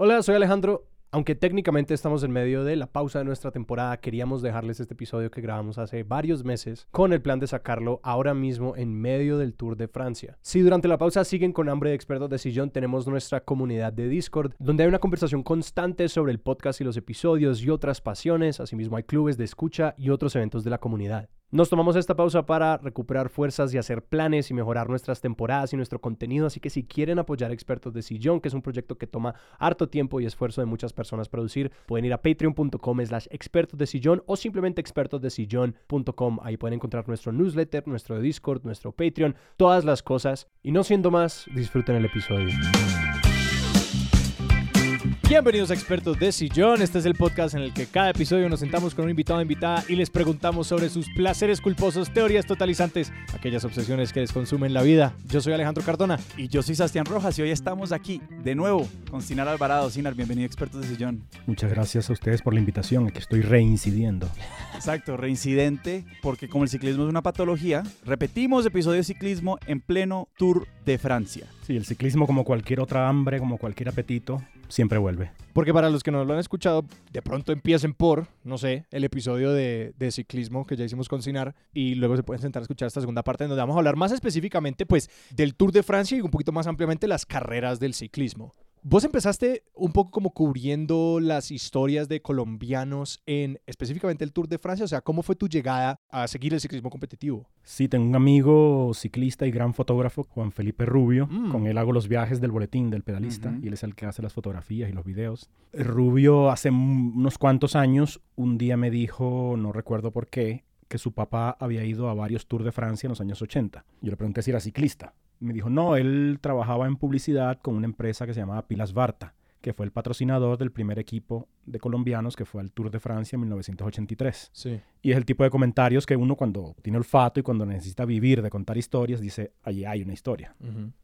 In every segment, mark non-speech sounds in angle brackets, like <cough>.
Hola, soy Alejandro. Aunque técnicamente estamos en medio de la pausa de nuestra temporada, queríamos dejarles este episodio que grabamos hace varios meses con el plan de sacarlo ahora mismo en medio del Tour de Francia. Si durante la pausa siguen con hambre de expertos de sillón, tenemos nuestra comunidad de Discord, donde hay una conversación constante sobre el podcast y los episodios y otras pasiones. Asimismo hay clubes de escucha y otros eventos de la comunidad. Nos tomamos esta pausa para recuperar fuerzas y hacer planes y mejorar nuestras temporadas y nuestro contenido, así que si quieren apoyar a Expertos de Sillón, que es un proyecto que toma harto tiempo y esfuerzo de muchas personas producir, pueden ir a patreon.com slash expertos de sillón o simplemente expertosdesillón.com. Ahí pueden encontrar nuestro newsletter, nuestro Discord, nuestro Patreon, todas las cosas. Y no siendo más, disfruten el episodio. Bienvenidos a Expertos de Sillón. Este es el podcast en el que cada episodio nos sentamos con un invitado o invitada y les preguntamos sobre sus placeres culposos, teorías totalizantes, aquellas obsesiones que les consumen la vida. Yo soy Alejandro Cardona. Y yo soy Sebastián Rojas y hoy estamos aquí de nuevo con Sinar Alvarado. Sinar, bienvenido a Expertos de Sillón. Muchas gracias a ustedes por la invitación, aquí estoy reincidiendo. Exacto, reincidente, porque como el ciclismo es una patología, repetimos episodio de ciclismo en pleno Tour de Francia. Sí, el ciclismo como cualquier otra hambre, como cualquier apetito, siempre vuelve. Porque para los que no lo han escuchado, de pronto empiecen por, no sé, el episodio de, ciclismo que ya hicimos con Sinar y luego se pueden sentar a escuchar esta segunda parte en donde vamos a hablar más específicamente pues del Tour de Francia y un poquito más ampliamente las carreras del ciclismo. Vos empezaste un poco como cubriendo las historias de colombianos en específicamente el Tour de Francia, o sea, ¿cómo fue tu llegada a seguir el ciclismo competitivo? Sí, tengo un amigo ciclista y gran fotógrafo, Juan Felipe Rubio. Mm. Con él hago los viajes del boletín del pedalista y él es el que hace las fotografías y los videos. Rubio hace unos cuantos años, un día me dijo, no recuerdo por qué, que su papá había ido a varios Tours de Francia en los años 80. Yo le pregunté si era ciclista. Me dijo, no, él trabajaba en publicidad con una empresa que se llamaba Pilas Barta, que fue el patrocinador del primer equipo de colombianos que fue al Tour de Francia en 1983. Sí. Y es el tipo de comentarios que uno cuando tiene olfato y cuando necesita vivir de contar historias, dice, allí hay una historia.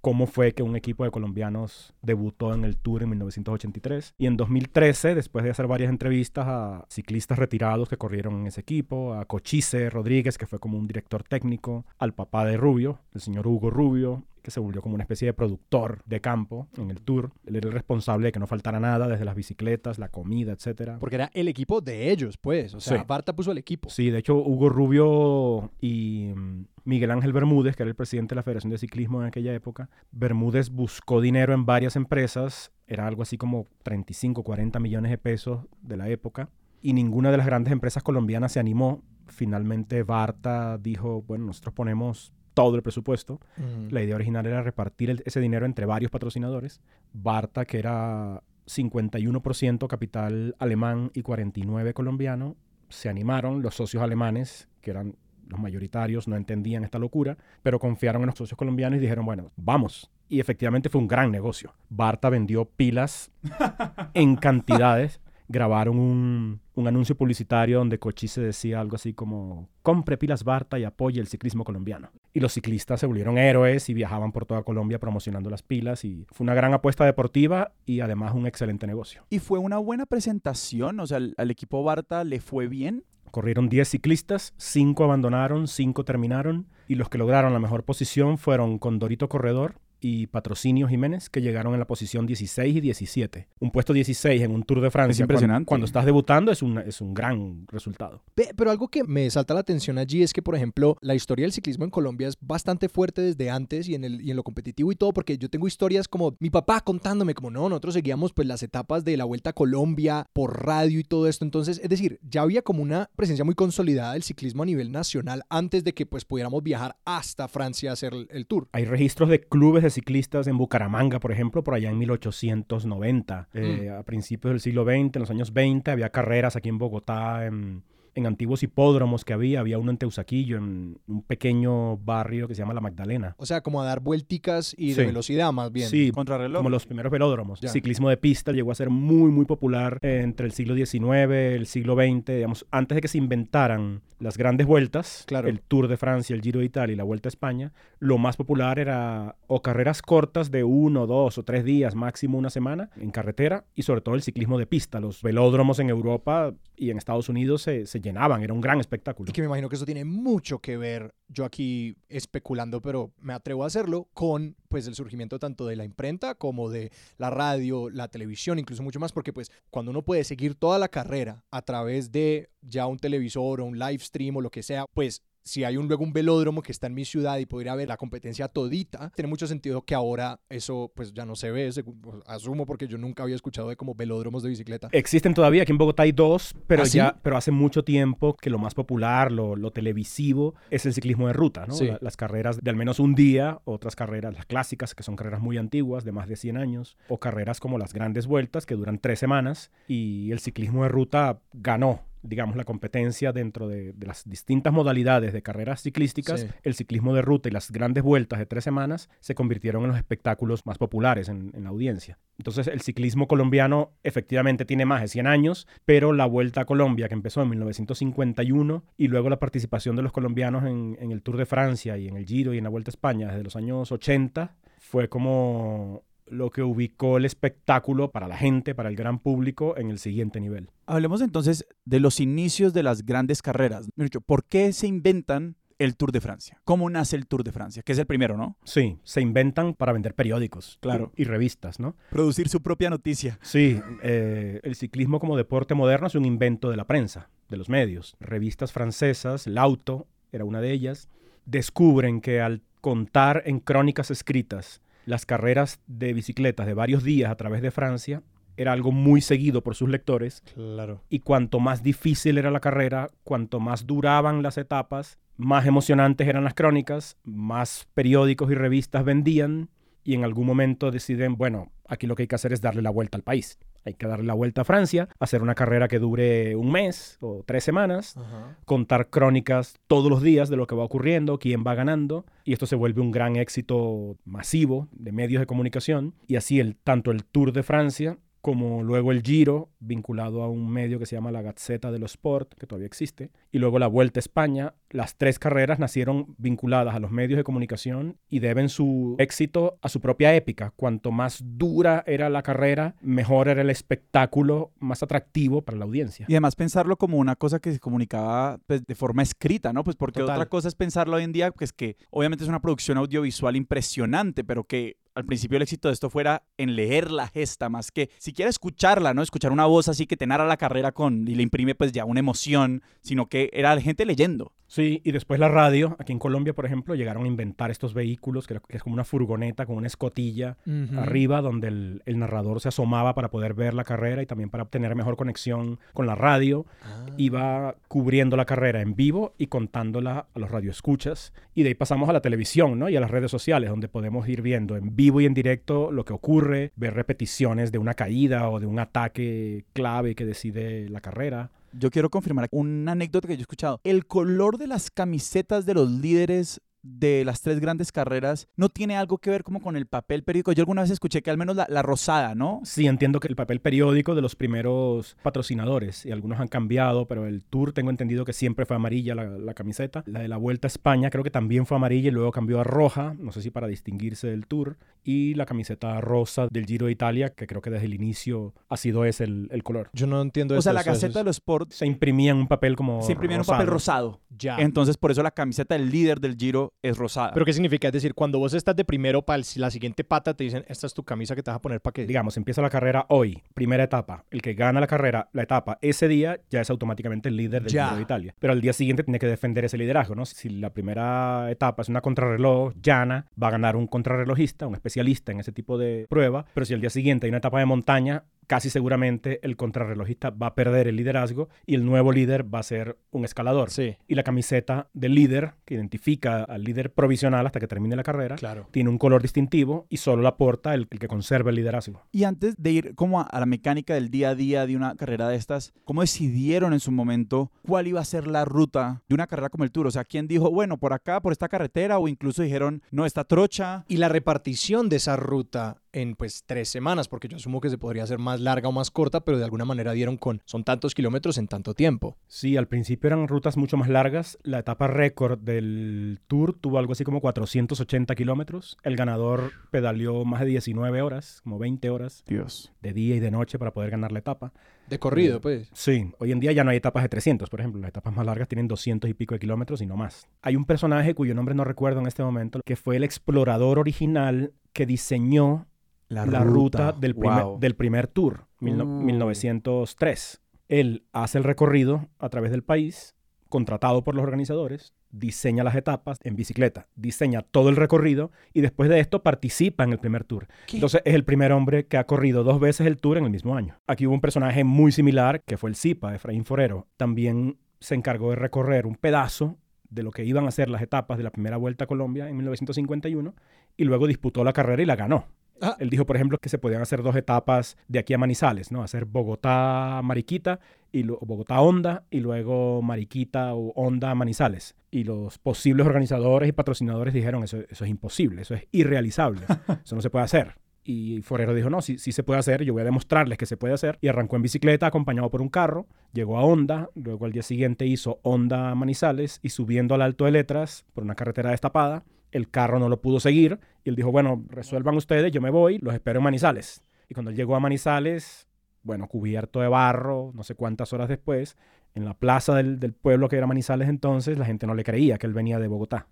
¿Cómo fue que un equipo de colombianos debutó en el Tour en 1983? Y en 2013, después de hacer varias entrevistas a ciclistas retirados que corrieron en ese equipo, a Cochise Rodríguez, que fue como un director técnico, al papá de Rubio, el señor Hugo Rubio, que se volvió como una especie de productor de campo en el Tour. Él era el responsable de que no faltara nada, desde las bicicletas, la comida, etcétera. Porque era el equipo de ellos, pues. O sea, Sí. Barta puso el equipo. Sí, de hecho, Hugo Rubio y mm, Miguel Ángel Bermúdez, que era el presidente de la Federación de Ciclismo en aquella época, Bermúdez buscó dinero en varias empresas, era algo así como 35, 40 millones de pesos de la época, y ninguna de las grandes empresas colombianas se animó. Finalmente, Barta dijo, bueno, nosotros ponemos todo el presupuesto. Ujú. La idea original era repartir el- ese dinero entre varios patrocinadores. Barta, que era 51% capital alemán y 49% colombiano, se animaron. Los socios alemanes, que eran los mayoritarios, no entendían esta locura, pero confiaron en los socios colombianos y dijeron, bueno, vamos. Y efectivamente fue un gran negocio. Barta vendió pilas <laughs> en cantidades. Grabaron un, un anuncio publicitario donde Cochise decía algo así como, compre pilas Barta y apoye el ciclismo colombiano. Y los ciclistas se volvieron héroes y viajaban por toda Colombia promocionando las pilas y fue una gran apuesta deportiva y además un excelente negocio. Y fue una buena presentación, o sea, al, al equipo Barta le fue bien. Corrieron 10 ciclistas, 5 abandonaron, 5 terminaron y los que lograron la mejor posición fueron Condorito Corredor y Patrocinio Jiménez, que llegaron en la posición 16 y 17. Un puesto 16 en un Tour de Francia. Es impresionante. Cuando, cuando estás debutando es un, es un gran resultado. Pe- Pero algo que me salta la atención allí es que, por ejemplo, la historia del ciclismo en Colombia es bastante fuerte desde antes y en, el, y en lo competitivo y todo, porque yo tengo historias como mi papá contándome, como no, nosotros seguíamos pues las etapas de la Vuelta a Colombia por radio y todo esto. Entonces, es decir, ya había como una presencia muy consolidada del ciclismo a nivel nacional antes de que pues pudiéramos viajar hasta Francia a hacer el, el tour. Hay registros de clubes de ciclistas en Bucaramanga, por ejemplo, por allá en 1890. Eh, a principios del siglo XX, en los años 20, había carreras aquí en Bogotá, en, en antiguos hipódromos que había. Había uno en Teusaquillo, en un pequeño barrio que se llama La Magdalena. O sea, como a dar vuelticas y de Sí. velocidad más bien. Sí, Contrarreloj. como los primeros velódromos. Ya. Ciclismo de pista llegó a ser muy, muy popular eh, entre el siglo XIX, el siglo XX, digamos, antes de que se inventaran las grandes vueltas, Claro. el Tour de Francia, el Giro de Italia y la Vuelta a España, lo más popular era o carreras cortas de uno, dos o tres días, máximo una semana, en carretera, y sobre todo el ciclismo de pista. Los velódromos en Europa y en Estados Unidos se, se llenaban, era un gran espectáculo. Y que me imagino que eso tiene mucho que ver, yo aquí especulando, pero me atrevo a hacerlo, con pues el surgimiento tanto de la imprenta como de la radio, la televisión, incluso mucho más, porque pues cuando uno puede seguir toda la carrera a través de ya un televisor o un live stream o lo que sea, pues si hay un, luego un velódromo que está en mi ciudad y podría ver la competencia todita, tiene mucho sentido que ahora eso pues ya no se ve, pues, asumo porque yo nunca había escuchado de como velódromos de bicicleta. Existen todavía, aquí en Bogotá hay dos, pero ¿Ah, sí? ya, pero hace mucho tiempo que lo más popular, lo, lo televisivo, es el ciclismo de ruta, ¿no? Sí. La- las carreras de al menos un día, otras carreras, las clásicas, que son carreras muy antiguas, de más de 100 años, o carreras como las grandes vueltas, que duran tres semanas, y el ciclismo de ruta ganó digamos, la competencia dentro de, de las distintas modalidades de carreras ciclísticas, Sí. el ciclismo de ruta y las grandes vueltas de tres semanas se convirtieron en los espectáculos más populares en, en la audiencia. Entonces, el ciclismo colombiano efectivamente tiene más de 100 años, pero la Vuelta a Colombia, que empezó en 1951, y luego la participación de los colombianos en, en el Tour de Francia y en el Giro y en la Vuelta a España desde los años 80, fue como lo que ubicó el espectáculo para la gente, para el gran público, en el siguiente nivel. Hablemos entonces de los inicios de las grandes carreras. ¿Por qué se inventan el Tour de Francia? ¿Cómo nace el Tour de Francia? Que es el primero, ¿no? Sí, se inventan para vender periódicos Claro. y, y revistas, ¿no? Producir su propia noticia. Sí, eh, el ciclismo como deporte moderno es un invento de la prensa, de los medios. Revistas francesas, L'Auto era una de ellas, descubren que al contar en crónicas escritas las carreras de bicicletas de varios días a través de Francia, era algo muy seguido por sus lectores Claro. y cuanto más difícil era la carrera, cuanto más duraban las etapas, más emocionantes eran las crónicas, más periódicos y revistas vendían y en algún momento deciden, bueno, aquí lo que hay que hacer es darle la vuelta al país. Hay que darle la vuelta a Francia, hacer una carrera que dure un mes o tres semanas, Ajá. contar crónicas todos los días de lo que va ocurriendo, quién va ganando, y esto se vuelve un gran éxito masivo de medios de comunicación, y así el, tanto el Tour de Francia como luego el Giro, vinculado a un medio que se llama la Gazzetta dello Sport, que todavía existe, y luego la Vuelta a España, las tres carreras nacieron vinculadas a los medios de comunicación y deben su éxito a su propia épica. Cuanto más dura era la carrera, mejor era el espectáculo, más atractivo para la audiencia. Y además pensarlo como una cosa que se comunicaba pues, de forma escrita, ¿no? Pues porque Total. otra cosa es pensarlo hoy en día, pues que obviamente es una producción audiovisual impresionante, pero que al principio el éxito de esto fuera en leer la gesta, más que siquiera escucharla, ¿no? Escuchar una voz así que te narra la carrera con y le imprime pues ya una emoción, sino que era la gente leyendo. Sí, y después la radio, aquí en Colombia, por ejemplo, llegaron a inventar estos vehículos, que, es como una furgoneta con una escotilla arriba, donde el, el narrador se asomaba para poder ver la carrera y también para tener mejor conexión con la radio. Ah. Iba cubriendo la carrera en vivo y contándola a los radioescuchas. Y de ahí pasamos a la televisión, ¿no? Y a las redes sociales, donde podemos ir viendo en vivo y en directo lo que ocurre, ver repeticiones de una caída o de un ataque clave que decide la carrera. Yo quiero confirmar una anécdota que yo he escuchado. El color de las camisetas de los líderes de las tres grandes carreras no tiene algo que ver como con el papel periódico. Yo alguna vez escuché que al menos la, la rosada, ¿no? Sí, entiendo que el papel periódico de los primeros patrocinadores, y algunos han cambiado, pero el Tour tengo entendido que siempre fue amarilla la, la camiseta. La de la Vuelta a España creo que también fue amarilla y luego cambió a roja, no sé si para distinguirse del Tour. Y la camiseta rosa del Giro de Italia, que creo que desde el inicio ha sido ese el, el color. Yo no entiendo O eso. sea, la eso- eso Gaceta de los Sports Se imprimía en un papel como se imprimía en un papel rosado. Ya. Entonces, por eso la camiseta del líder del Giro es rosada. ¿Pero qué significa? Es decir, cuando vos estás de primero para la siguiente pata, te dicen, esta es tu camisa que te vas a poner para que... Digamos, empieza la carrera hoy, primera etapa. El que gana la carrera, la etapa, ese día ya es automáticamente el líder del Ya. Giro de Italia. Pero al día siguiente tiene que defender ese liderazgo, ¿no? Si la primera etapa es una contrarreloj llana, va a ganar un contrarrelojista, un especialista en ese tipo de prueba. Pero si al día siguiente hay una etapa de montaña, casi seguramente el contrarrelojista va a perder el liderazgo y el nuevo líder va a ser un escalador. Sí, Y la camiseta del líder, que identifica al líder provisional hasta que termine la carrera, claro. tiene un color distintivo y solo la porta el, el que conserva el liderazgo. Y antes de ir como a, a la mecánica del día a día de una carrera de estas, ¿cómo decidieron en su momento cuál iba a ser la ruta de una carrera como el Tour? O sea, ¿quién dijo, bueno, por acá, por esta carretera? O incluso dijeron, no, esta trocha. Y la repartición de esa ruta en pues tres semanas, porque yo asumo que se podría hacer más más larga o más corta, pero de alguna manera dieron con son tantos kilómetros en tanto tiempo. Sí, al principio eran rutas mucho más largas. La etapa récord del Tour tuvo algo así como 480 kilómetros. El ganador pedaleó más de 19 horas, como 20 horas, Dios. de día y de noche para poder ganar la etapa. De corrido, Eh, pues. Sí, hoy en día ya no hay etapas de 300, por ejemplo. Las etapas más largas tienen 200 y pico de kilómetros y no más. Hay un personaje cuyo nombre no recuerdo en este momento, que fue el explorador original que diseñó la, ruta, del, primer, Wow. del primer tour, mil Uh. 1903. Él hace el recorrido a través del país, contratado por los organizadores, diseña las etapas en bicicleta, diseña todo el recorrido y después de esto participa en el primer tour. ¿Qué? Entonces es el primer hombre que ha corrido dos veces el tour en el mismo año. Aquí hubo un personaje muy similar que fue el Zipa, Efraín Forero. También se encargó de recorrer un pedazo de lo que iban a ser las etapas de la primera vuelta a Colombia en 1951 y luego disputó la carrera y la ganó. Ah. Él dijo, por ejemplo, que se podían hacer dos etapas de aquí a Manizales, ¿no? Hacer Bogotá-Mariquita y lo- Bogotá-Honda y luego Mariquita o Honda-Manizales. Y los posibles organizadores y patrocinadores dijeron, eso, eso es imposible, eso es irrealizable, <laughs> eso no se puede hacer. Y Forero dijo, no, sí, sí se puede hacer, yo voy a demostrarles que se puede hacer. Y arrancó en bicicleta acompañado por un carro, llegó a Honda, luego al día siguiente hizo Honda Manizales y subiendo al Alto de Letras por una carretera destapada, el carro no lo pudo seguir y él dijo, bueno, resuelvan ustedes, yo me voy, los espero en Manizales. Y cuando él llegó a Manizales, bueno, cubierto de barro, no sé cuántas horas después, en la plaza del, del pueblo que era Manizales entonces, la gente no le creía que él venía de Bogotá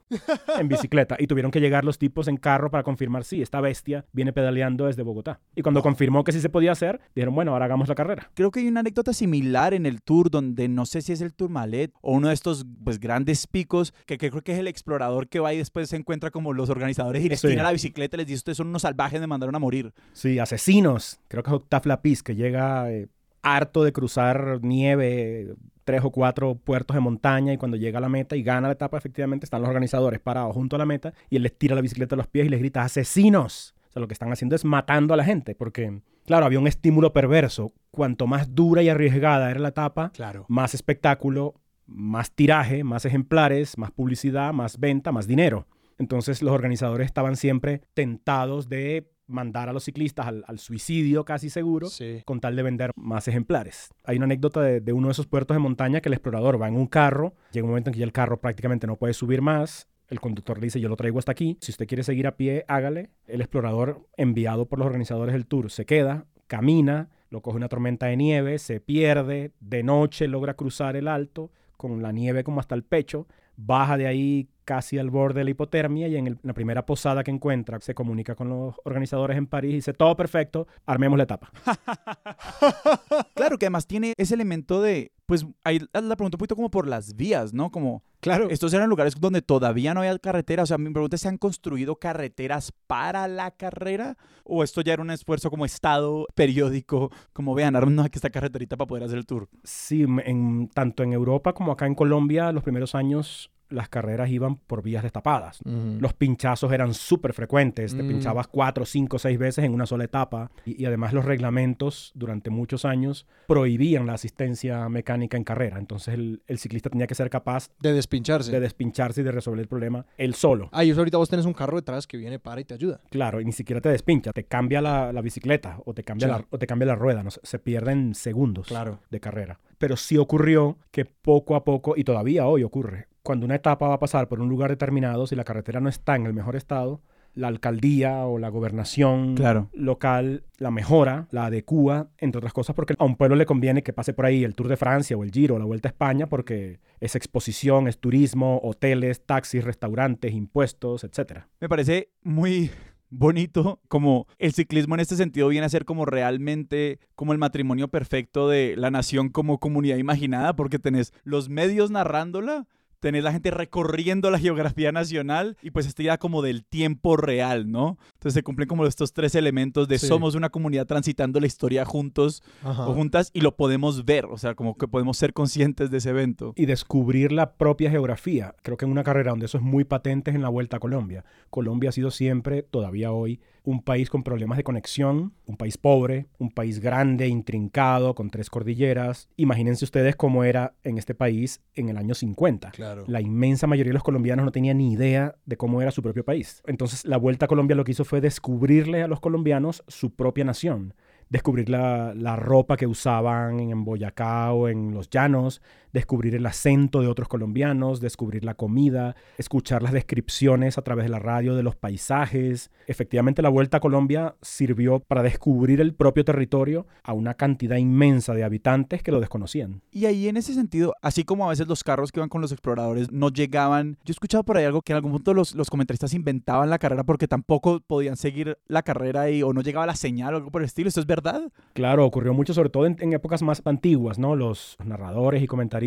en bicicleta. Y tuvieron que llegar los tipos en carro para confirmar, sí, esta bestia viene pedaleando desde Bogotá. Y cuando confirmó que sí se podía hacer, dijeron, bueno, ahora hagamos la carrera. Creo que hay una anécdota similar en el tour donde no sé si es el Tourmalet o uno de estos pues, grandes picos que, que creo que es el explorador que va y después se encuentra como los organizadores y les Sí. tira la bicicleta y les dice ustedes son unos salvajes me mandaron a morir. Sí, asesinos. Creo que es Octave Lapis, que llega eh, harto de cruzar nieve, tres o cuatro puertos de montaña, y cuando llega a la meta y gana la etapa, efectivamente están los organizadores parados junto a la meta, y él les tira la bicicleta a los pies y les grita, asesinos. O sea, lo que están haciendo es matando a la gente, porque, claro, había un estímulo perverso. Cuanto más dura y arriesgada era la etapa, Claro. más espectáculo, más tiraje, más ejemplares, más publicidad, más venta, más dinero. Entonces los organizadores estaban siempre tentados de mandar a los ciclistas al, al suicidio casi seguro Sí. con tal de vender más ejemplares. Hay una anécdota de, de uno de esos puertos de montaña que el explorador va en un carro, llega un momento en que ya el carro prácticamente no puede subir más, el conductor le dice yo lo traigo hasta aquí, si usted quiere seguir a pie, hágale. El explorador enviado por los organizadores del tour se queda, camina, lo coge una tormenta de nieve, se pierde, de noche logra cruzar el alto con la nieve como hasta el pecho, baja de ahí casi al borde de la hipotermia y en, el- la primera posada que encuentra se comunica con los organizadores en París y dice todo perfecto, armemos la etapa. <laughs> Claro que además tiene ese elemento de, pues ahí la pregunta un poquito como por las vías, ¿no? Como Claro. estos eran lugares donde todavía no había carretera, o sea, mi pregunta es, ¿se han construido carreteras para la carrera? ¿O esto ya era un esfuerzo como estado periódico, como vean, armemos aquí esta carreterita para poder hacer el tour? Sí, en, tanto en Europa como acá en Colombia, los primeros años las carreras iban por vías destapadas. Los pinchazos eran súper frecuentes, te Mm. pinchabas cuatro, cinco, seis veces en una sola etapa y, y además los reglamentos durante muchos años prohibían la asistencia mecánica en carrera. Entonces el, el ciclista tenía que ser capaz De despincharse. de despincharse y de resolver el problema él solo. Ah, y eso ahorita vos tenés un carro detrás que viene, para y te ayuda. Claro, y ni siquiera te despincha, te cambia la, la bicicleta o te cambia, Sí. la, o te cambia la rueda, no sé, se pierden segundos Claro. de carrera. Pero sí ocurrió que poco a poco, y todavía hoy ocurre, cuando una etapa va a pasar por un lugar determinado, si la carretera no está en el mejor estado, la alcaldía o la gobernación Claro. local la mejora, la adecúa, entre otras cosas, porque a un pueblo le conviene que pase por ahí el Tour de Francia o el Giro o la Vuelta a España, porque es exposición, es turismo, hoteles, taxis, restaurantes, impuestos, etcétera. Me parece muy bonito como el ciclismo en este sentido viene a ser como realmente como el matrimonio perfecto de la nación como comunidad imaginada porque tenés los medios narrándola tenés la gente recorriendo la geografía nacional y pues esta idea como del tiempo real, ¿no? Entonces se cumplen como estos tres elementos de Sí. somos una comunidad transitando la historia juntos Ajá. o juntas y lo podemos ver, o sea, como que podemos ser conscientes de ese evento. y descubrir la propia geografía. Creo que en una carrera donde eso es muy patente es en la Vuelta a Colombia. Colombia ha sido siempre, todavía hoy, un país con problemas de conexión, un país pobre, un país grande, intrincado, con tres cordilleras. Imagínense ustedes cómo era en este país en el año 50. Claro. La inmensa mayoría de los colombianos no tenía ni idea de cómo era su propio país. Entonces, la Vuelta a Colombia lo que hizo fue descubrirle a los colombianos su propia nación, descubrir la, la ropa que usaban en Boyacá o en los llanos, descubrir el acento de otros colombianos, descubrir la comida, escuchar las descripciones a través de la radio de los paisajes. Efectivamente, la Vuelta a Colombia sirvió para descubrir el propio territorio a una cantidad inmensa de habitantes que lo desconocían. Y ahí en ese sentido, así como a veces los carros que iban con los exploradores no llegaban, yo he escuchado por ahí algo que en algún punto los, los comentaristas inventaban la carrera porque tampoco podían seguir la carrera ahí o no llegaba la señal o algo por el estilo. ¿Esto es verdad? Claro, ocurrió mucho, sobre todo en, en épocas más antiguas, ¿no? Los narradores y comentaristas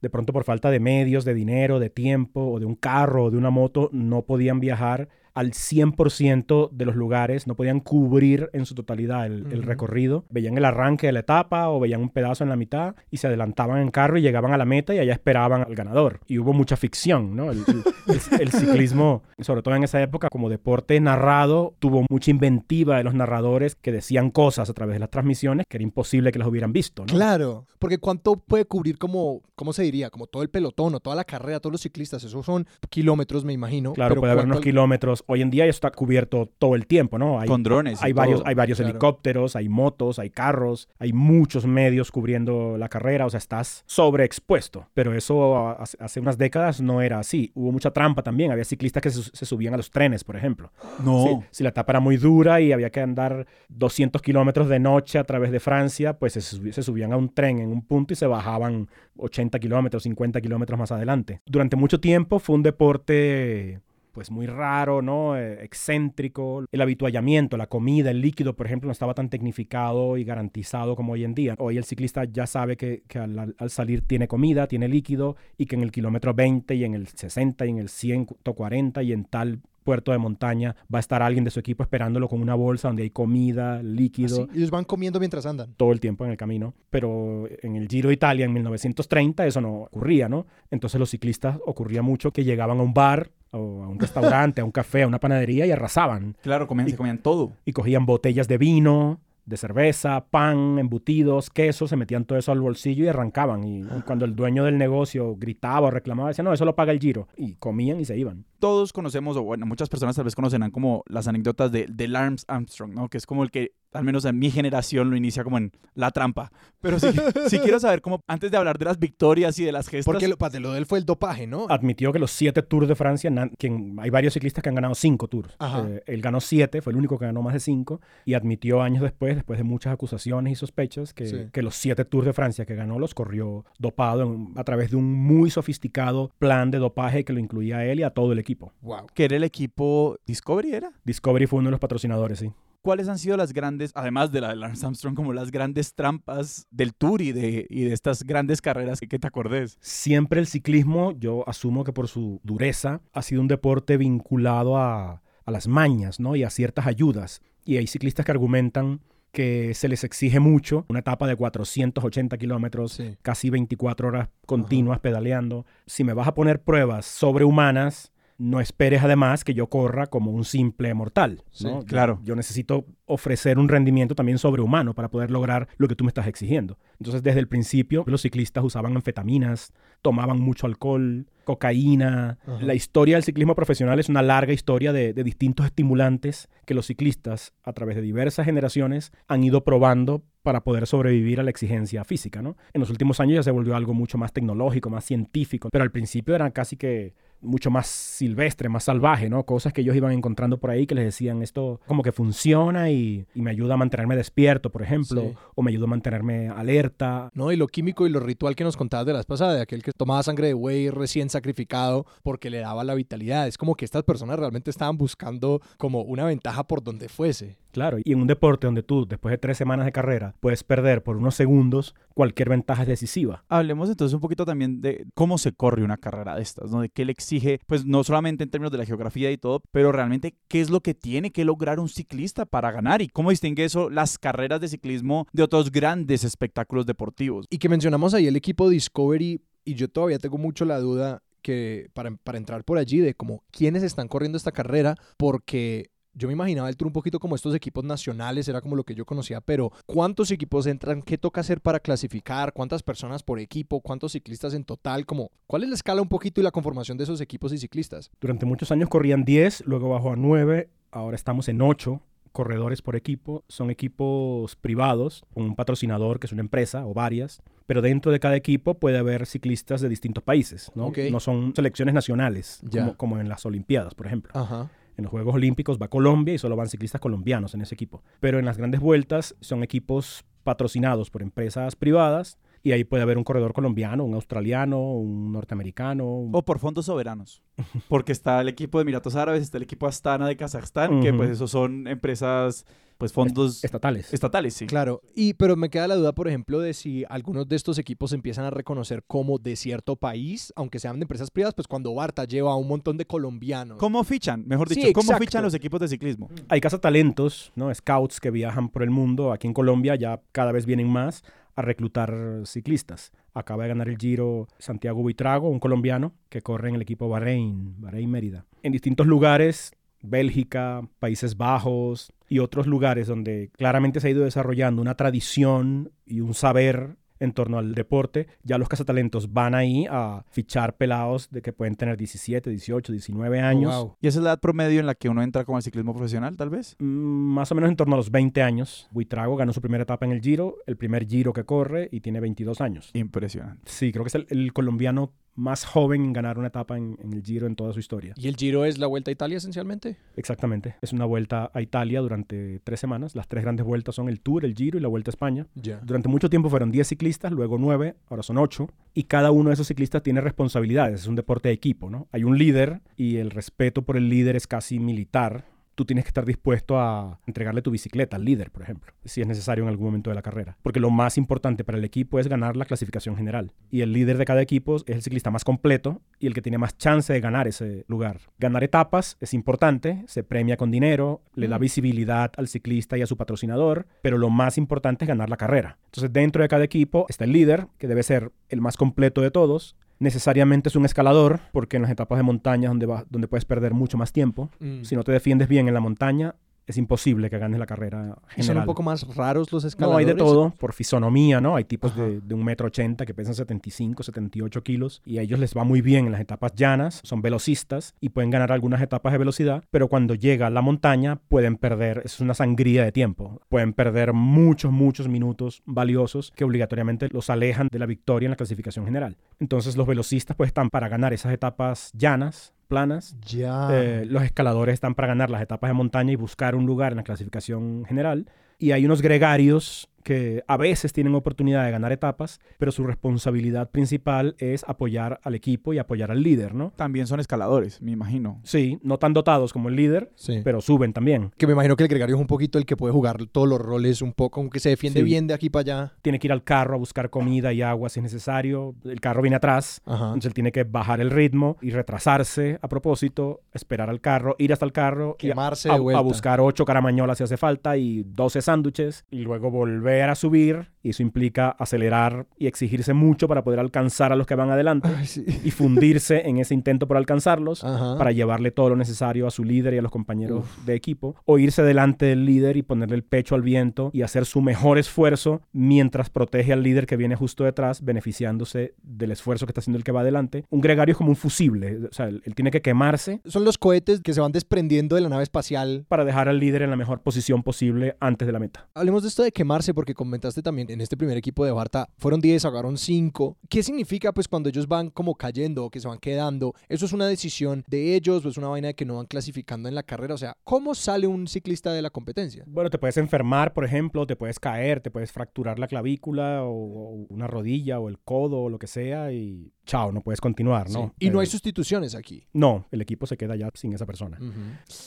de pronto por falta de medios, de dinero, de tiempo o de un carro o de una moto, no podían viajar al 100% de los lugares, no podían cubrir en su totalidad el, el, recorrido. Veían el arranque de la etapa o veían un pedazo en la mitad y se adelantaban en carro y llegaban a la meta y allá esperaban al ganador. Y hubo mucha ficción, ¿no? El, el, el ciclismo, sobre todo en esa época, como deporte narrado, tuvo mucha inventiva de los narradores que decían cosas a través de las transmisiones que era imposible que las hubieran visto, ¿no? Claro, porque ¿cuánto puede cubrir como, cómo se diría? Como todo el pelotón o toda la carrera, todos los ciclistas, esos son kilómetros, me imagino. Claro, puede haber unos kilómetros hoy en día está cubierto todo el tiempo, ¿no? Hay, Con drones. Hay varios, hay varios claro. helicópteros, hay motos, hay carros, hay muchos medios cubriendo la carrera, o sea, estás sobreexpuesto. Pero eso hace unas décadas no era así. Hubo mucha trampa también. Había ciclistas que se, se subían a los trenes, por ejemplo. No. Si, si, la etapa era muy dura y había que andar 200 kilómetros de noche a través de Francia, pues se, se subían a un tren en un punto y se bajaban 80 kilómetros, 50 kilómetros más adelante. Durante mucho tiempo fue un deporte pues muy raro, ¿no? Eh, excéntrico. El habituallamiento, la comida, el líquido, por ejemplo, no estaba tan tecnificado y garantizado como hoy en día. Hoy el ciclista ya sabe que, que al, al, salir tiene comida, tiene líquido y que en el kilómetro 20 y en el 60 y en el 140 y en tal puerto de montaña, va a estar alguien de su equipo esperándolo con una bolsa donde hay comida, líquido. Así, ellos van comiendo mientras andan. Todo el tiempo en el camino. Pero en el Giro de Italia en 1930 eso no ocurría, ¿no? Entonces los ciclistas ocurría mucho que llegaban a un bar o a un restaurante, a un café, a una panadería y arrasaban. Claro, comían, y, se comían todo. Y cogían botellas de vino, de cerveza, pan, embutidos, queso, se metían todo eso al bolsillo y arrancaban. Y, y, cuando el dueño del negocio gritaba o reclamaba, decía, no, eso lo paga el giro. Y comían y se iban. Todos conocemos, o bueno, muchas personas tal vez conocerán como las anécdotas de, de Lance Armstrong, ¿no? Que es como el que al menos en mi generación lo inicia como en la trampa. Pero sí, <laughs> sí quiero saber cómo, antes de hablar de las victorias y de las gestas... Porque lo, de lo de él fue el dopaje, ¿no? Admitió que los siete Tours de Francia, quien, hay varios ciclistas que han ganado cinco Tours. Eh, él ganó siete, fue el único que ganó más de cinco, y admitió años después, después de muchas acusaciones y sospechas, que, sí. que los siete Tours de Francia que ganó los corrió dopado en, a través de un muy sofisticado plan de dopaje que lo incluía a él y a todo el equipo. Wow. ¿Que era el equipo Discovery, era? Discovery fue uno de los patrocinadores, sí. ¿Cuáles han sido las grandes, además de la de Lance Armstrong, como las grandes trampas del Tour y de, y de estas grandes carreras que, que te acordes? Siempre el ciclismo, yo asumo que por su dureza, ha sido un deporte vinculado a, a las mañas, ¿no? Y a ciertas ayudas. Y hay ciclistas que argumentan que se les exige mucho, una etapa de 480 kilómetros, sí. casi 24 horas continuas Ajá. pedaleando. Si me vas a poner pruebas sobrehumanas, no esperes además que yo corra como un simple mortal. ¿no? Sí, claro. Yo, necesito ofrecer un rendimiento también sobrehumano para poder lograr lo que tú me estás exigiendo. Entonces, desde el principio, los ciclistas usaban anfetaminas, tomaban mucho alcohol, cocaína. La historia del ciclismo profesional es una larga historia de, de, distintos estimulantes que los ciclistas, a través de diversas generaciones, han ido probando para poder sobrevivir a la exigencia física, ¿no? En los últimos años ya se volvió algo mucho más tecnológico, más científico, pero al principio eran casi que mucho más silvestre, más salvaje, ¿no? Cosas que ellos iban encontrando por ahí que les decían esto como que funciona y, y me ayuda a mantenerme despierto, por ejemplo, sí. o me ayuda a mantenerme alerta. No, y lo químico y lo ritual que nos contabas de las pasadas, de aquel que tomaba sangre de buey recién sacrificado porque le daba la vitalidad. Es como que estas personas realmente estaban buscando como una ventaja por donde fuese. Claro, y en un deporte donde tú, después de tres semanas de carrera, puedes perder por unos segundos, cualquier ventaja es decisiva. Hablemos entonces un poquito también de cómo se corre una carrera de estas, ¿no? De qué le exige, pues no solamente en términos de la geografía y todo, pero realmente qué es lo que tiene que lograr un ciclista para ganar y cómo distingue eso las carreras de ciclismo de otros grandes espectáculos deportivos. Y que mencionamos ahí el equipo Discovery, y yo todavía tengo mucho la duda que para, para entrar por allí de como quiénes están corriendo esta carrera, porque yo me imaginaba el tour un poquito como estos equipos nacionales, era como lo que yo conocía, pero ¿cuántos equipos entran? ¿Qué toca hacer para clasificar? ¿Cuántas personas por equipo? ¿Cuántos ciclistas en total? Como, ¿Cuál es la escala un poquito y la conformación de esos equipos y ciclistas? Durante muchos años corrían 10, luego bajó a 9, ahora estamos en 8 corredores por equipo. Son equipos privados, con un patrocinador que es una empresa o varias, pero dentro de cada equipo puede haber ciclistas de distintos países, ¿no? Ok. No son selecciones nacionales, Ya. como, como en las Olimpiadas, por ejemplo. Ajá. En los Juegos Olímpicos va Colombia y solo van ciclistas colombianos en ese equipo. Pero en las grandes vueltas son equipos patrocinados por empresas privadas y ahí puede haber un corredor colombiano, un australiano, un norteamericano. un- O por fondos soberanos. <laughs> Porque está el equipo de Emiratos Árabes, está el equipo Astana de Kazajstán, que pues esos son empresas, pues fondos estatales. estatales, sí. Claro, y pero me queda la duda, por ejemplo, de si algunos de estos equipos empiezan a reconocer como de cierto país, aunque sean de empresas privadas, pues cuando Barta lleva a un montón de colombianos. ¿Cómo fichan? Mejor Sí, dicho, ¿cómo exacto. fichan los equipos de ciclismo? Hay cazatalentos, ¿no? Scouts que viajan por el mundo. Aquí en Colombia ya cada vez vienen más a reclutar ciclistas. Acaba de ganar el Giro Santiago Buitrago, un colombiano que corre en el equipo Bahrein, Bahrein Mérida. En distintos lugares, Bélgica, Países Bajos y otros lugares donde claramente se ha ido desarrollando una tradición y un saber en torno al deporte, ya los cazatalentos van ahí a fichar pelados de que pueden tener 17, 18, 19 años. Oh, wow. ¿Y esa es la edad promedio en la que uno entra como al ciclismo profesional, tal vez? Mm, Más o menos en torno a los 20 años. Buitrago ganó su primera etapa en el Giro, el primer Giro que corre y tiene 22 años. Impresionante. Sí, creo que es el, el colombiano más joven en ganar una etapa en, en el Giro en toda su historia. ¿Y el Giro es la Vuelta a Italia esencialmente? Exactamente. Es una vuelta a Italia durante tres semanas. Las tres grandes vueltas son el Tour, el Giro y la Vuelta a España. Durante mucho tiempo fueron 10 ciclistas, luego 9, ahora son 8. Y cada uno de esos ciclistas tiene responsabilidades. Es un deporte de equipo, ¿no? Hay un líder y el respeto por el líder es casi militar. Tú tienes que estar dispuesto a entregarle tu bicicleta al líder, por ejemplo, si es necesario en algún momento de la carrera. Porque lo más importante para el equipo es ganar la clasificación general. Y el líder de cada equipo es el ciclista más completo y el que tiene más chance de ganar ese lugar. Ganar etapas es importante, se premia con dinero, le da Mm. visibilidad al ciclista y a su patrocinador, pero lo más importante es ganar la carrera. Entonces, dentro de cada equipo está el líder, que debe ser el más completo de todos. Necesariamente es un escalador, porque en las etapas de montaña donde, va- donde puedes perder mucho más tiempo. Mm. Si no te defiendes bien en la montaña, es imposible que ganes la carrera ¿Y son general. un poco más raros los No, escaladores? hay de todo, por fisonomía, ¿no? Hay tipos de, de un metro ochenta que pesan 75, 78 kilos y a ellos les va muy bien en las etapas llanas, son velocistas y pueden ganar algunas etapas de velocidad, pero cuando llega a la montaña pueden perder, es una sangría de tiempo, pueden perder muchos, muchos minutos valiosos que obligatoriamente los alejan de la victoria en la clasificación general. Entonces los velocistas pues están para ganar esas etapas llanas, planas, Ya. eh, los escaladores están para ganar las etapas de montaña y buscar un lugar en la clasificación general. Y hay unos gregarios que a veces tienen oportunidad de ganar etapas, pero su responsabilidad principal es apoyar al equipo y apoyar al líder, ¿no? También son escaladores, me imagino. Sí, no tan dotados como el líder, sí. pero suben también. que me imagino que el gregario es un poquito el que puede jugar todos los roles un poco, aunque se defiende Sí. bien de aquí para allá. Tiene que ir al carro a buscar comida y agua si es necesario. El carro viene atrás, Ajá. entonces él tiene que bajar el ritmo y retrasarse a propósito, esperar al carro, ir hasta el carro y a- Quemarse a, de vuelta. a buscar ocho caramañolas si hace falta y 12 sándwiches y luego volver a subir y eso implica acelerar y exigirse mucho para poder alcanzar a los que van adelante Ay, sí. y fundirse en ese intento por alcanzarlos Ajá. para llevarle todo lo necesario a su líder y a los compañeros de equipo o irse delante del líder y ponerle el pecho al viento y hacer su mejor esfuerzo mientras protege al líder que viene justo detrás beneficiándose del esfuerzo que está haciendo el que va adelante. Un gregario es como un fusible, o sea, él, él tiene que quemarse Son los cohetes que se van desprendiendo de la nave espacial. para dejar al líder en la mejor posición posible antes de la meta. Hablemos de esto de quemarse, porque comentaste también en este primer equipo de Barta fueron 10, ahogaron 5. ¿Qué significa pues cuando ellos van como cayendo o que se van quedando? ¿Eso es una decisión de ellos o es una vaina de que no van clasificando en la carrera? O sea, ¿cómo sale un ciclista de la competencia? Bueno, te puedes enfermar, por ejemplo, te puedes caer, te puedes fracturar la clavícula o, o una rodilla o el codo o lo que sea y chao, no puedes continuar, ¿no? Sí. Y no hay Eh, sustituciones aquí. No, el equipo se queda ya sin esa persona.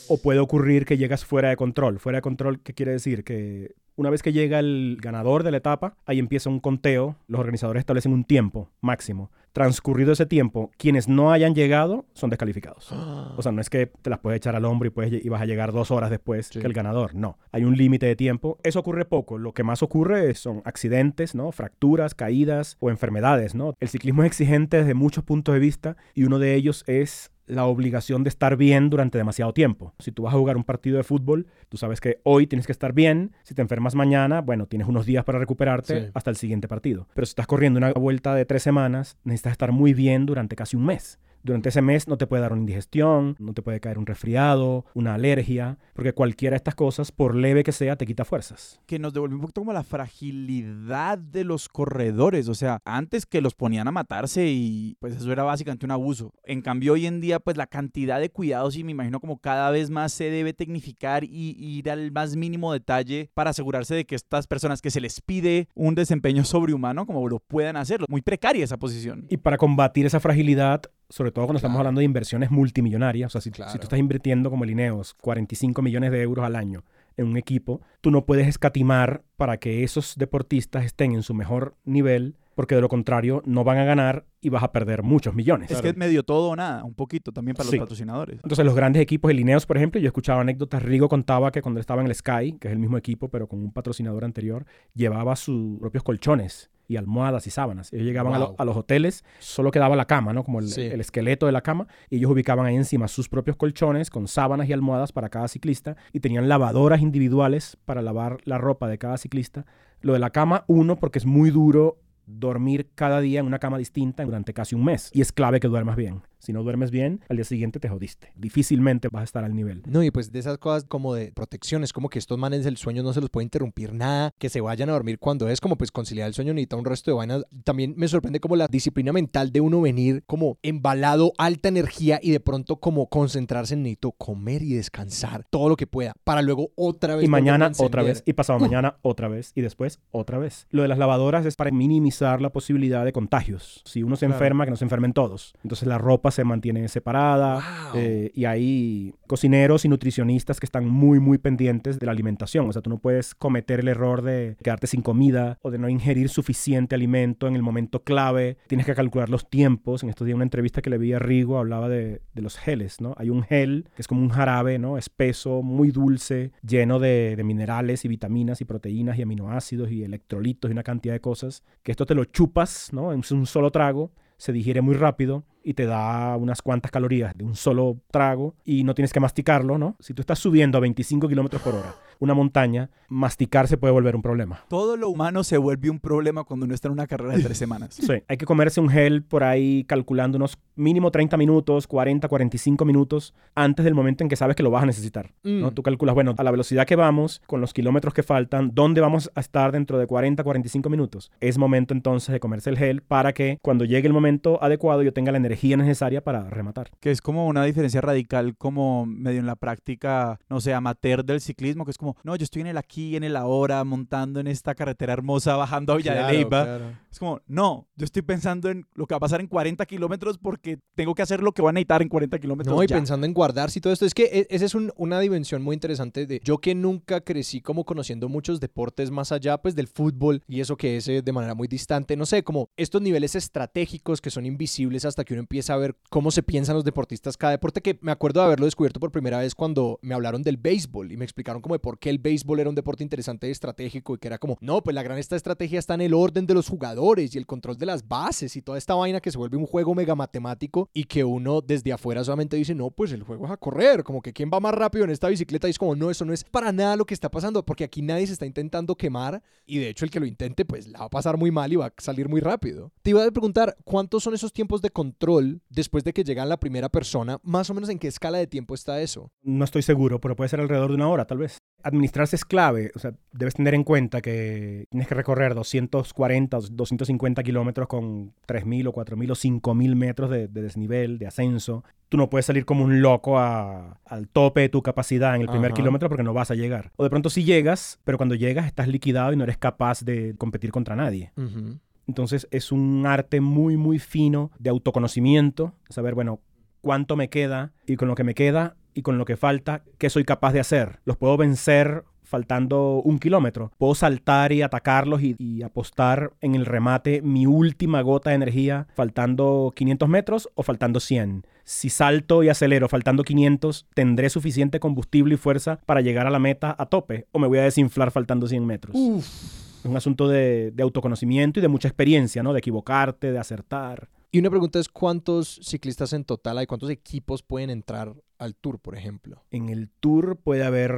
O puede ocurrir que llegas fuera de control. Fuera de control, ¿qué quiere decir? Que una vez que llega el ganador de la etapa, ahí empieza un conteo. Los organizadores establecen un tiempo máximo. Transcurrido ese tiempo, quienes no hayan llegado son descalificados. <gasps> O sea, no es que te las puedes echar al hombro y, puedes, y vas a llegar dos horas después Sí. que el ganador. No. Hay un límite de tiempo. Eso ocurre poco. Lo que más ocurre son accidentes, ¿no? Fracturas, caídas o enfermedades, ¿no? El ciclismo es exigente desde muchos puntos de vista y uno de ellos es la obligación de estar bien durante demasiado tiempo. Si tú vas a jugar un partido de fútbol, tú sabes que hoy tienes que estar bien. Si te enfermas mañana, bueno, tienes unos días para recuperarte Sí. hasta el siguiente partido. Pero si estás corriendo una vuelta de tres semanas, necesitas estar muy bien durante casi un mes Durante ese mes no te puede dar una indigestión, no te puede caer un resfriado, una alergia, porque cualquiera de estas cosas, por leve que sea, te quita fuerzas. Que nos devolvió un poquito como la fragilidad de los corredores. O sea, antes que los ponían a matarse y pues eso era básicamente un abuso. En cambio, hoy en día, pues la cantidad de cuidados y me imagino como cada vez más se debe tecnificar y ir al más mínimo detalle para asegurarse de que estas personas que se les pide un desempeño <laughs> sobrehumano, como lo puedan hacer. Muy precaria esa posición. Y para combatir esa fragilidad, sobre todo cuando estamos hablando de inversiones multimillonarias, o sea, si, si tú estás invirtiendo como el Ineos 45 millones de euros al año en un equipo, tú no puedes escatimar para que esos deportistas estén en su mejor nivel, porque de lo contrario no van a ganar y vas a perder muchos millones. Es que es medio todo o nada, un poquito también para Sí. los patrocinadores. Entonces los grandes equipos, el Ineos, por ejemplo, yo escuchaba anécdotas, Rigo contaba que cuando estaba en el Sky, que es el mismo equipo, pero con un patrocinador anterior, llevaba sus propios colchones y almohadas y sábanas. Ellos llegaban a, lo- Wow. a los hoteles, solo quedaba la cama, ¿no? Como el, Sí. el esqueleto de la cama, y ellos ubicaban ahí encima sus propios colchones con sábanas y almohadas para cada ciclista, y tenían lavadoras individuales para lavar la ropa de cada ciclista. Lo de la cama, uno, porque es muy duro dormir cada día en una cama distinta durante casi un mes. Y es clave que duermas bien. Si no duermes bien, al día siguiente te jodiste. Difícilmente vas a estar al nivel. No, y pues de esas cosas como de protección, es como que estos manes el sueño no se los puede interrumpir nada, que se vayan a dormir cuando es como pues conciliar el sueño necesita un resto de vainas. También me sorprende como la disciplina mental de uno venir como embalado, alta energía y de pronto como concentrarse en necesito comer y descansar todo lo que pueda para luego otra vez Y mañana otra vez, y pasado <laughs> mañana otra vez, y después otra vez. Lo de las lavadoras es para minimizar la posibilidad de contagios. Si uno se Claro. enferma, que no se enfermen todos. Entonces la ropa se mantiene separada. Wow. eh, y hay cocineros y nutricionistas que están muy, muy pendientes de la alimentación. O sea, tú no puedes cometer el error de quedarte sin comida o de no ingerir suficiente alimento en el momento clave. Tienes que calcular los tiempos. En estos días, una entrevista que le vi a Rigo hablaba de, de los geles, ¿no? Hay un gel que es como un jarabe, ¿no? Espeso, muy dulce, lleno de, de minerales y vitaminas y proteínas y aminoácidos y electrolitos y una cantidad de cosas. Que esto te lo chupas, ¿no? En un solo trago se digiere muy rápido y te da unas cuantas calorías de un solo trago y no tienes que masticarlo, ¿no? Si tú estás subiendo a 25 kilómetros por hora una montaña, masticar se puede volver un problema. Todo lo humano se vuelve un problema cuando uno está en una carrera de tres semanas. Sí, hay que comerse un gel por ahí calculando unos mínimo 30 minutos, 40, 45 minutos antes del momento en que sabes que lo vas a necesitar. ¿no? Mm. Tú calculas, bueno, a la velocidad que vamos, con los kilómetros que faltan, ¿dónde vamos a estar dentro de 40, 45 minutos? Es momento entonces de comerse el gel para que cuando llegue el momento adecuado yo tenga la energía necesaria para rematar. Que es como una diferencia radical como medio en la práctica, no sé, amateur del ciclismo, que es como, no, yo estoy en el aquí, en el ahora, montando en esta carretera hermosa, bajando a Villa Claro, de Leyva. claro. Es como, no, yo estoy pensando en lo que va a pasar en 40 kilómetros porque tengo que hacer lo que van a necesitar en 40 kilómetros. No, y ya. pensando en guardarse y todo esto, es que e- esa es un- una dimensión muy interesante de yo que nunca crecí como conociendo muchos deportes más allá pues del fútbol y eso que es eh, de manera muy distante, no sé, como estos niveles estratégicos que son invisibles hasta que uno empieza a ver cómo se piensan los deportistas cada deporte, que me acuerdo de haberlo descubierto por primera vez cuando me hablaron del béisbol y me explicaron como de por qué el béisbol era un deporte interesante y estratégico y que era como, no, pues la gran esta estrategia está en el orden de los jugadores y el control de las bases y toda esta vaina que se vuelve un juego mega matemático y que uno desde afuera solamente dice, no, pues el juego es a correr, como que quién va más rápido en esta bicicleta y es como, no, eso no es para nada lo que está pasando, porque aquí nadie se está intentando quemar y de hecho el que lo intente pues la va a pasar muy mal y va a salir muy rápido. Te iba a preguntar, ¿cuántos son esos tiempos de control después de que llega la primera persona? Más o menos en qué escala de tiempo está eso. No estoy seguro, pero puede ser alrededor de una hora, tal vez. Administrarse es clave. O sea, debes tener en cuenta que tienes que recorrer 240 o 250 kilómetros con 3.000 o 4.000 o 5.000 metros de, de desnivel, de ascenso. Tú no puedes salir como un loco a- al tope de tu capacidad en el primer Ajá. kilómetro porque no vas a llegar. O de pronto sí llegas, pero cuando llegas estás liquidado y no eres capaz de competir contra nadie. Entonces es un arte muy, muy fino de autoconocimiento, saber, bueno, cuánto me queda y con lo que me queda y con lo que falta, qué soy capaz de hacer. Los puedo vencer faltando un kilómetro. Puedo saltar y atacarlos y, y apostar en el remate mi última gota de energía faltando 500 metros o faltando 100. Si salto y acelero faltando 500, tendré suficiente combustible y fuerza para llegar a la meta a tope o me voy a desinflar faltando 100 metros. Es un asunto de, de autoconocimiento y de mucha experiencia, ¿no? De equivocarte, de acertar. Y una pregunta es, ¿cuántos ciclistas en total hay? ¿Cuántos equipos pueden entrar al tour, por ejemplo? En el tour puede haber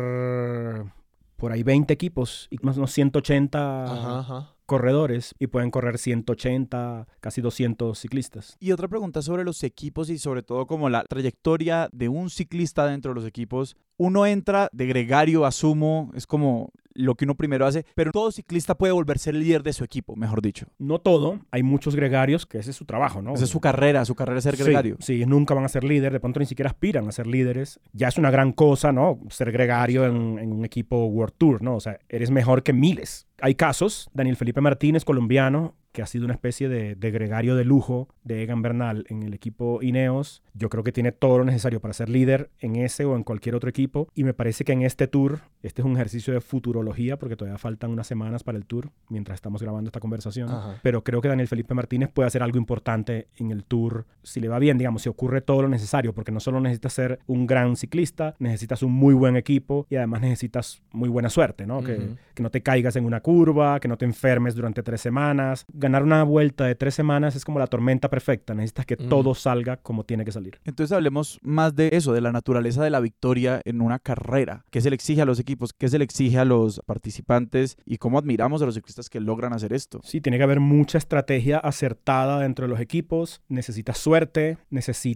por ahí 20 equipos y más o menos 180 Ajá, ajá. corredores y pueden correr 180, casi 200 ciclistas. Y otra pregunta sobre los equipos y sobre todo como la trayectoria de un ciclista dentro de los equipos. Uno entra de gregario, asumo, es como lo que uno primero hace, pero todo ciclista puede volverse el líder de su equipo, mejor dicho. No todo, hay muchos gregarios que ese es su trabajo, ¿no? Esa es su carrera, su carrera es ser Sí, gregario. Sí, nunca van a ser líder, de pronto ni siquiera aspiran a ser líderes. Ya es una gran cosa, ¿no? Ser gregario en, en un equipo World Tour, ¿no? O sea, eres mejor que miles. Hay casos, Daniel Felipe Martínez, colombiano, que ha sido una especie de, de gregario de lujo de Egan Bernal en el equipo Ineos. Yo creo que tiene todo lo necesario para ser líder en ese o en cualquier otro equipo. Y me parece que en este tour, este es un ejercicio de futurología, porque todavía faltan unas semanas para el tour, mientras estamos grabando esta conversación Ajá. pero creo que Daniel Felipe Martínez puede hacer algo importante en el Tour si le va bien, digamos, si ocurre todo lo necesario, porque no solo necesitas ser un gran ciclista, necesitas un muy buen equipo y además necesitas muy buena suerte, ¿no? que, Ujú. que no te caigas en una curva, que no te enfermes durante tres semanas. Ganar una vuelta de tres semanas es como la tormenta perfecta, necesitas que Mm. todo salga como tiene que salir. Entonces hablemos más de eso, de la naturaleza de la victoria en una carrera. ¿Qué se le exige a los equipos? ¿Qué se le exige a los participantes? ¿Y cómo admiramos a los ciclistas que logran hacer esto? Sí, tiene que haber mucha estrategia acertada dentro de los equipos. Necesitas suerte,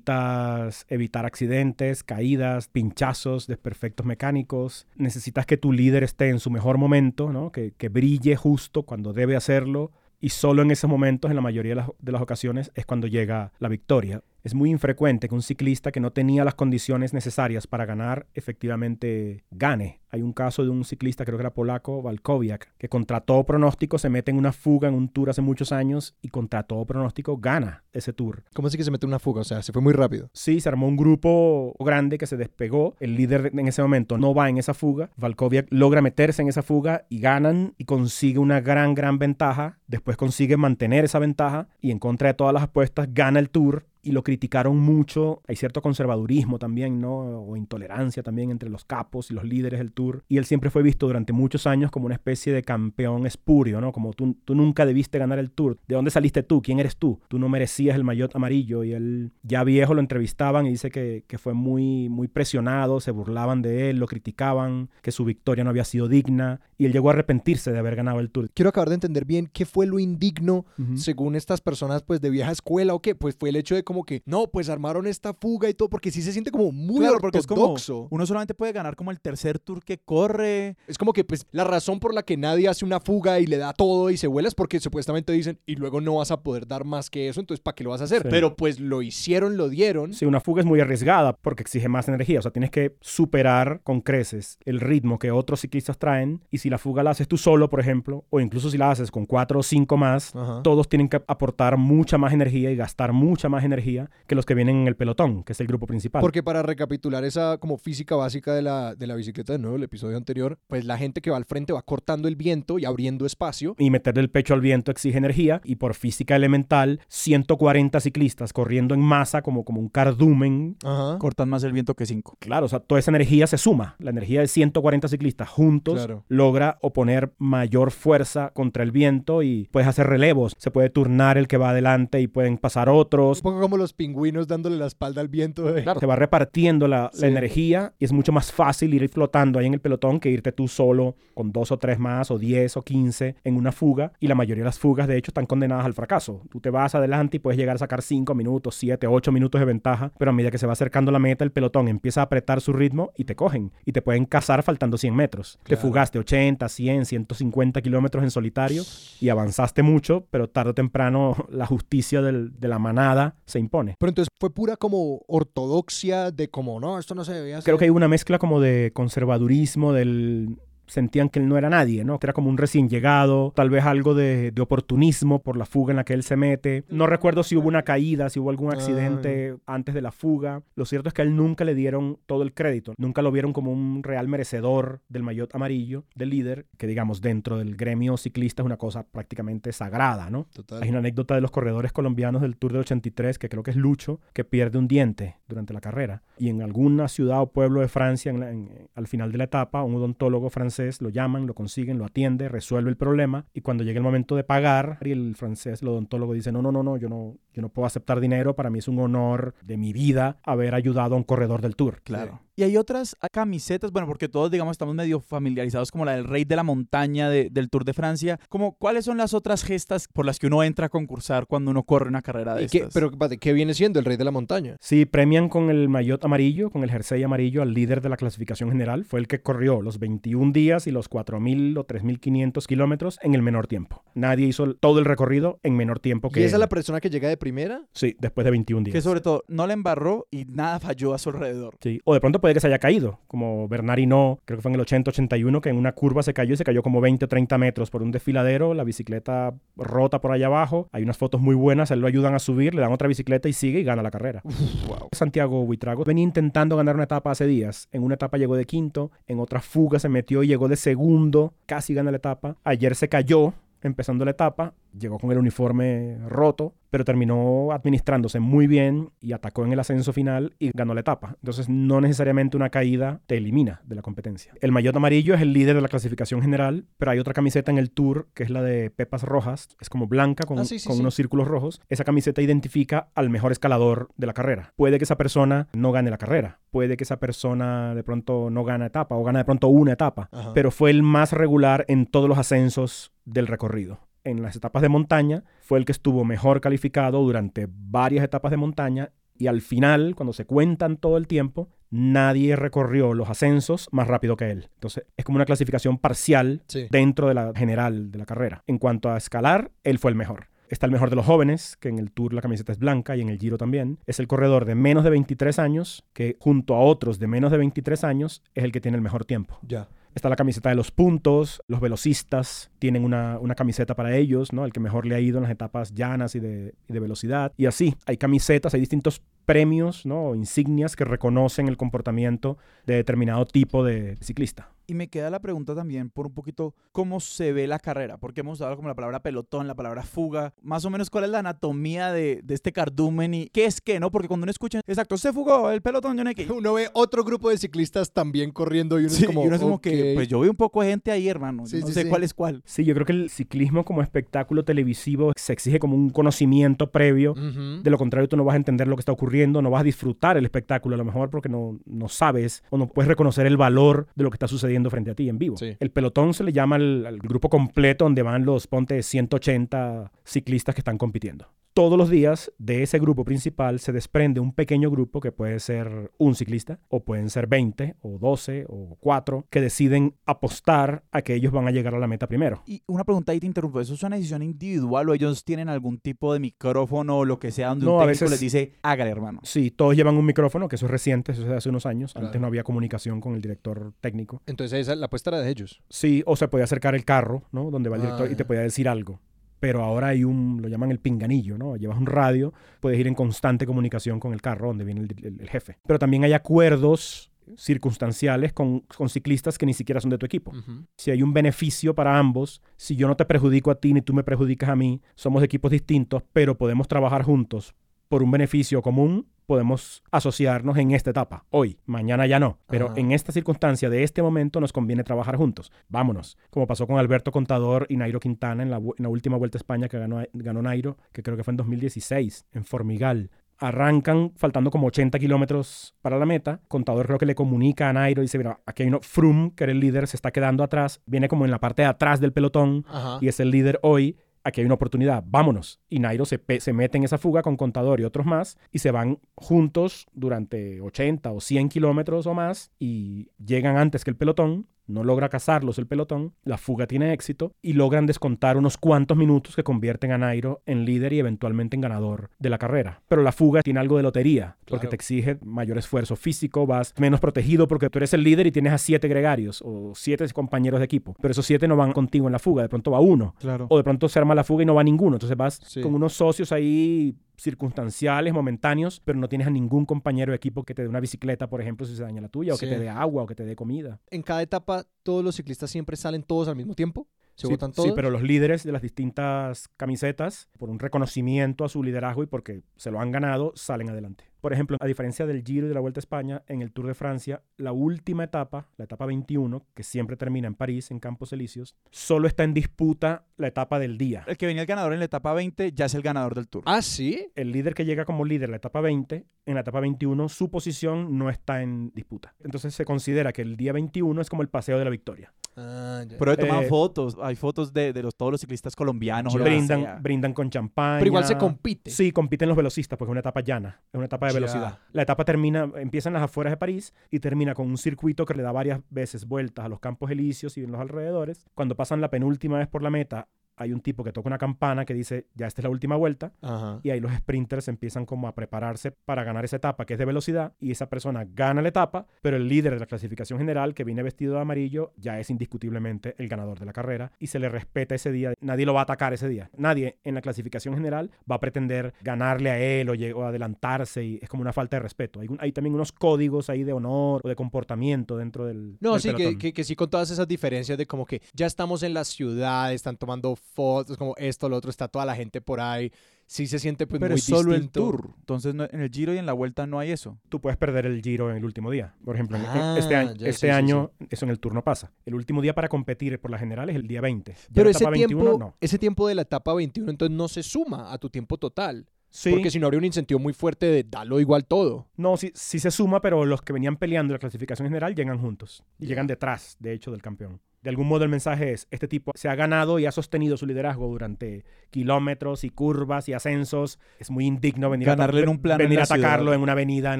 necesitas evitar accidentes, caídas, pinchazos, desperfectos mecánicos. Necesitas que tu líder esté en su mejor momento, ¿no? que, que brille justo cuando debe hacerlo. Y solo en esos momentos, en la mayoría de las, de las ocasiones, es cuando llega la victoria. Es muy infrecuente que un ciclista que no tenía las condiciones necesarias para ganar efectivamente gane. Hay un caso de un ciclista, creo que era polaco, Walkowiak, que contra todo pronóstico se mete en una fuga en un tour hace muchos años y contra todo pronóstico gana ese tour. ¿Cómo así que se mete una fuga? O sea, se fue muy rápido. Sí, se armó un grupo grande que se despegó. El líder en ese momento no va en esa fuga. Valkoviak logra meterse en esa fuga y ganan y consigue una gran, gran ventaja. Después consigue mantener esa ventaja y en contra de todas las apuestas gana el tour y lo criticaron mucho. Hay cierto conservadurismo también, ¿no? O intolerancia también entre los capos y los líderes del tour. Y él siempre fue visto durante muchos años como una especie de campeón espurio, ¿no? Como tú, tú nunca debiste ganar el tour. ¿De dónde saliste tú? ¿Quién eres tú? Tú no merecías el maillot amarillo. Y él, ya viejo, lo entrevistaban y dice que, que fue muy, muy presionado, se burlaban de él, lo criticaban, que su victoria no había sido digna. Y él llegó a arrepentirse de haber ganado el tour. Quiero acabar de entender bien qué fue lo indigno según estas personas pues de vieja escuela o qué, pues fue el hecho de como que no, pues armaron esta fuga y todo porque sí se siente como muy Claro, porque es como ortodoxo. uno solamente puede ganar como el tercer tour que corre. Es como que pues la razón por la que nadie hace una fuga y le da todo y se vuela es porque supuestamente dicen y luego no vas a poder dar más que eso, entonces ¿para qué lo vas a hacer? Sí. Pero pues lo hicieron, lo dieron. Sí, una fuga es muy arriesgada porque exige más energía. O sea, tienes que superar con creces el ritmo que otros ciclistas traen. Y si la fuga la haces tú solo, por ejemplo, o incluso si la haces con cuatro o cinco más, Ajá. todos tienen que aportar mucha más energía y gastar mucha más energía que los que vienen en el pelotón, que es el grupo principal. Porque para recapitular esa como física básica de la, de la bicicleta de nuevo, el episodio anterior, pues la gente que va al frente va cortando el viento y abriendo espacio. y meterle el pecho al viento exige energía y por física elemental 140 ciclistas corriendo en masa como, como un cardumen Ajá. Cortan más el viento que cinco. Claro, o sea, toda esa energía se suma. La energía de 140 ciclistas juntos Claro. logra oponer mayor fuerza contra el viento y puedes hacer relevos. Se puede turnar el que va adelante y pueden pasar otros. Un poco como los pingüinos dándole la espalda al viento. de- Claro, se va repartiendo la, la Sí. energía y es mucho más fácil ir flotando ahí en el pelotón que irte tú solo con dos o tres más o diez o quince en una fuga. Y la mayoría de las fugas, de hecho, están condenadas al fracaso. Tú te vas adelante y puedes llegar a sacar cinco minutos, siete, ocho minutos de ventaja, pero a medida que se va acercando la meta, el pelotón empieza a apretar su ritmo y te cogen y te pueden cazar faltando 100 metros. Te Claro. fugaste 80, 100, 150 kilómetros en solitario y avanzaste mucho, pero tarde o temprano <laughs> la justicia del- de la manada se impone. Pero entonces fue pura como ortodoxia de como, no, esto no se debía hacer. Creo que hay una mezcla como de conservadurismo, del sentían que él no era nadie, ¿no? Que era como un recién llegado, tal vez algo de, de oportunismo por la fuga en la que él se mete. No recuerdo si hubo una caída, si hubo algún accidente antes de la fuga. Lo cierto es que a él nunca le dieron todo el crédito, nunca lo vieron como un real merecedor del maillot amarillo, del líder, que digamos dentro del gremio ciclista es una cosa prácticamente sagrada, ¿no? Total. Hay una anécdota de los corredores colombianos del Tour de 83, que creo que es Lucho, que pierde un diente durante la carrera. Y en alguna ciudad o pueblo de Francia, en la- en- al final de la etapa, un odontólogo francés lo llaman, lo consiguen, lo atiende, resuelve el problema. Y cuando llega el momento de pagar, y el francés, el odontólogo dice, no, no, no, no, yo no, Yo no puedo aceptar dinero, para mí es un honor de mi vida haber ayudado a un corredor del Tour. Claro. Y hay otras camisetas, bueno, porque todos, digamos, estamos medio familiarizados como la del Rey de la Montaña de- del Tour de Francia. Como, ¿cuáles son las otras gestas por las que uno entra a concursar cuando uno corre una carrera de ¿Y qué- estas? pero espérate, ¿qué viene siendo el rey de la montaña? Sí, premian con el maillot amarillo, con el jersey amarillo al líder de la clasificación general. Fue el que corrió los 21 días y los 4.000 o 3.500 kilómetros en el menor tiempo. Nadie hizo todo el recorrido en menor tiempo que ¿Y esa es él. la persona que llega de primera? Sí, después de 21 días. que sobre todo no la embarró y nada falló a su alrededor. Sí, O de pronto puede que se haya caído, como Bernard no, creo que fue en el 80-81, que en una curva se cayó y se cayó como 20 o 30 metros por un desfiladero, la bicicleta rota por allá abajo. Hay unas fotos muy buenas, a él lo ayudan a subir, le dan otra bicicleta y sigue y gana la carrera. Wow. Santiago Buitrago venía intentando ganar una etapa hace días. En una etapa llegó de quinto, en otra fuga se metió y llegó de segundo, casi gana la etapa. Ayer se cayó empezando la etapa, llegó con el uniforme roto, pero terminó administrándose muy bien y atacó en el ascenso final y ganó la etapa. Entonces no necesariamente una caída te elimina de la competencia. El maillot amarillo es el líder de la clasificación general, pero hay otra camiseta en el Tour que es la de Pepas Rojas, es como blanca con, Ah, sí, sí, con sí. unos círculos rojos. Esa camiseta identifica al mejor escalador de la carrera. Puede que esa persona no gane la carrera, puede que esa persona de pronto no gane etapa o gana de pronto una etapa, Ajá. pero fue el más regular en todos los ascensos del recorrido. En las etapas de montaña fue el que estuvo mejor calificado durante varias etapas de montaña y al final, cuando se cuentan todo el tiempo, nadie recorrió los ascensos más rápido que él. Entonces es como una clasificación parcial Sí. dentro de la general de la carrera. En cuanto a escalar, él fue el mejor. Está el mejor de los jóvenes, que en el Tour la camiseta es blanca y en el Giro también. Es el corredor de menos de 23 años, que junto a otros de menos de 23 años es el que tiene el mejor tiempo. Ya. Está la camiseta de los puntos, los velocistas tienen una, una camiseta para ellos, ¿no? El que mejor le ha ido en las etapas llanas y de, y de velocidad. Y así, hay camisetas, hay distintos premios, ¿no? O insignias que reconocen el comportamiento de determinado tipo de ciclista. Y me queda la pregunta también por un poquito cómo se ve la carrera, porque hemos dado como la palabra pelotón, la palabra fuga, más o menos cuál es la anatomía de, de este cardumen y qué es qué, ¿no? Porque cuando uno escucha, exacto, se fugó el pelotón, yo no qué. Uno ve otro grupo de ciclistas también corriendo y uno Sí, es como, y uno es como que, pues yo veo un poco de gente ahí, hermano. Sí, no sí, sé sí. cuál es cuál. Sí, yo creo que el ciclismo como espectáculo televisivo se exige como un conocimiento previo. De lo contrario, tú no vas a entender lo que está ocurriendo, no vas a disfrutar el espectáculo a lo mejor porque no, no sabes o no puedes reconocer el valor de lo que está sucediendo frente a ti en vivo. Sí. El pelotón se le llama al, al grupo completo donde van los, ponte, 180 ciclistas que están compitiendo. Todos los días de ese grupo principal se desprende un pequeño grupo que puede ser un ciclista o pueden ser 20 o 12 o 4 que deciden apostar a que ellos van a llegar a la meta primero. Y una pregunta ahí te interrumpo, ¿eso es una decisión individual o ellos tienen algún tipo de micrófono o lo que sea donde No, un a técnico veces- les dice, hágale, hermano? Sí, todos llevan un micrófono, que eso es reciente, eso es de hace unos años. Antes Claro. no había comunicación con el director técnico. Entonces esa, la apuesta era de ellos. Sí, o se podía acercar el carro, ¿no? Donde va el Ah, director y te ya. podía decir algo. Pero ahora hay un, lo llaman el pinganillo, ¿no? Llevas un radio, puedes ir en constante comunicación con el carro donde viene el, el- el jefe. Pero también hay acuerdos circunstanciales con, con ciclistas que ni siquiera son de tu equipo. Si hay un beneficio para ambos, si yo no te perjudico a ti ni tú me perjudicas a mí, somos equipos distintos, pero podemos trabajar juntos por un beneficio común, podemos asociarnos en esta etapa, hoy, mañana ya no, pero Ajá. en esta circunstancia de este momento nos conviene trabajar juntos. Vámonos, como pasó con Alberto Contador y Nairo Quintana en la, vu- en la última vuelta a España que ganó, ganó Nairo, que creo que fue en 2016, en Formigal. Arrancan faltando como 80 kilómetros para la meta. Contador creo que le comunica a Nairo y dice, mira, aquí hay uno, Froome, que era el líder, se está quedando atrás, viene como en la parte de atrás del pelotón Ajá. y es el líder hoy. Aquí hay una oportunidad, vámonos. Y Nairo se, se mete en esa fuga con Contador y otros más y se van juntos durante 80 o 100 kilómetros o más y llegan antes que el pelotón. No logra cazarlos el pelotón, la fuga tiene éxito y logran descontar unos cuantos minutos que convierten a Nairo en líder y eventualmente en ganador de la carrera. Pero la fuga tiene algo de lotería, porque Claro. te exige mayor esfuerzo físico, vas menos protegido porque tú eres el líder y tienes a siete gregarios o siete compañeros de equipo. Pero esos siete no van contigo en la fuga, de pronto va uno. Claro. O de pronto se arma la fuga y no va ninguno. Entonces vas Sí. con unos socios ahí circunstanciales, momentáneos, pero no tienes a ningún compañero de equipo que te dé una bicicleta, por ejemplo, si se daña la tuya, o que te dé agua, o que te dé comida. En cada etapa, todos los ciclistas siempre salen todos al mismo tiempo. Se sí, votan sí, todos. pero los líderes de las distintas camisetas, por un reconocimiento a su liderazgo y porque se lo han ganado, salen adelante. Por ejemplo, a diferencia del Giro y de la Vuelta a España, en el Tour de Francia, la última etapa, la etapa 21, que siempre termina en París, en Campos Elíseos, solo está en disputa la etapa del día. El que venía el ganador en la etapa 20 ya es el ganador del Tour. ¿Ah, sí? El líder que llega como líder en la etapa 20, en la etapa 21 su posición no está en disputa. Entonces se considera que el día 21 es como el paseo de la victoria. Ah, ya. Pero he tomado Eh, fotos, hay fotos de, de los, todos los ciclistas colombianos. o lo que sea. Brindan, brindan con champán. Pero igual se compite. Sí, compiten los velocistas porque es una etapa llana, es una etapa de Ya. velocidad. La etapa termina, empieza en las afueras de París y termina con un circuito que le da varias veces vueltas a los campos elíseos y en los alrededores. Cuando pasan la penúltima vez por la meta, hay un tipo que toca una campana que dice, ya esta es la última vuelta, Ajá. y ahí los sprinters empiezan como a prepararse para ganar esa etapa que es de velocidad y esa persona gana la etapa, pero el líder de la clasificación general que viene vestido de amarillo ya es indiscutiblemente el ganador de la carrera y se le respeta ese día. Nadie lo va a atacar ese día. Nadie en la clasificación general va a pretender ganarle a él o, o adelantarse y es como una falta de respeto. Hay, un- hay también unos códigos ahí de honor o de comportamiento dentro del No, del sí, que, que, que sí con todas esas diferencias de como que ya estamos en la ciudad, están tomando fotos, como esto, lo otro, está toda la gente por ahí. Sí se siente pues Pero muy es solo distinto. el Tour. Entonces no- en el Giro y en la Vuelta no hay eso. tú puedes perder el giro en el último día. Por ejemplo, Ah, este año, ya, este sí, sí, año eso en el tour no pasa. El último día para competir por la general es el día 20. Ya Pero la ese etapa tiempo, 21 no. ese tiempo de la etapa 21 entonces no se suma a tu tiempo total. Sí, Porque si no habría un incentivo muy fuerte de dalo igual todo. no, sí, sí se suma, pero los que venían peleando en la clasificación general llegan juntos. Y llegan detrás, de hecho, del campeón. De algún modo el mensaje es, este tipo se ha ganado y ha sostenido su liderazgo durante kilómetros y curvas y ascensos. Es muy indigno venir, Ganarle a, en un plano venir a atacarlo ciudad. en una avenida en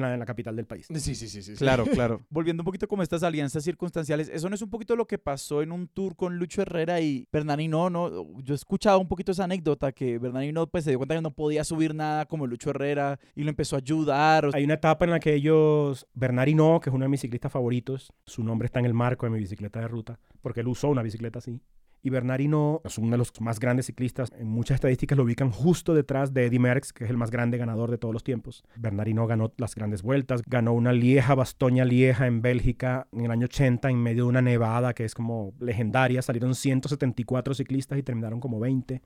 la, en la capital del país. Sí, sí, sí, sí. Claro, claro. <laughs> Volviendo un poquito como estas alianzas circunstanciales, eso no es un poquito lo que pasó en un tour con Lucho Herrera y Bernardino, ¿no? Yo he escuchado un poquito esa anécdota que Bernardino pues se dio cuenta que no podía subir nada como Lucho Herrera y lo empezó a ayudar. Hay una etapa en la que ellos, Bernard Hinault, que es uno de mis ciclistas favoritos, su nombre está en el marco de mi bicicleta de ruta, porque él usó una bicicleta así. Y Bernard Hinault es uno de los más grandes ciclistas. En muchas estadísticas lo ubican justo detrás de Eddie Merckx, que es el más grande ganador de todos los tiempos. Bernard Hinault ganó las grandes vueltas, ganó una Lieja, Bastoña Lieja en Bélgica en el año 80 en medio de una nevada que es como legendaria. Salieron 174 ciclistas y terminaron como 20.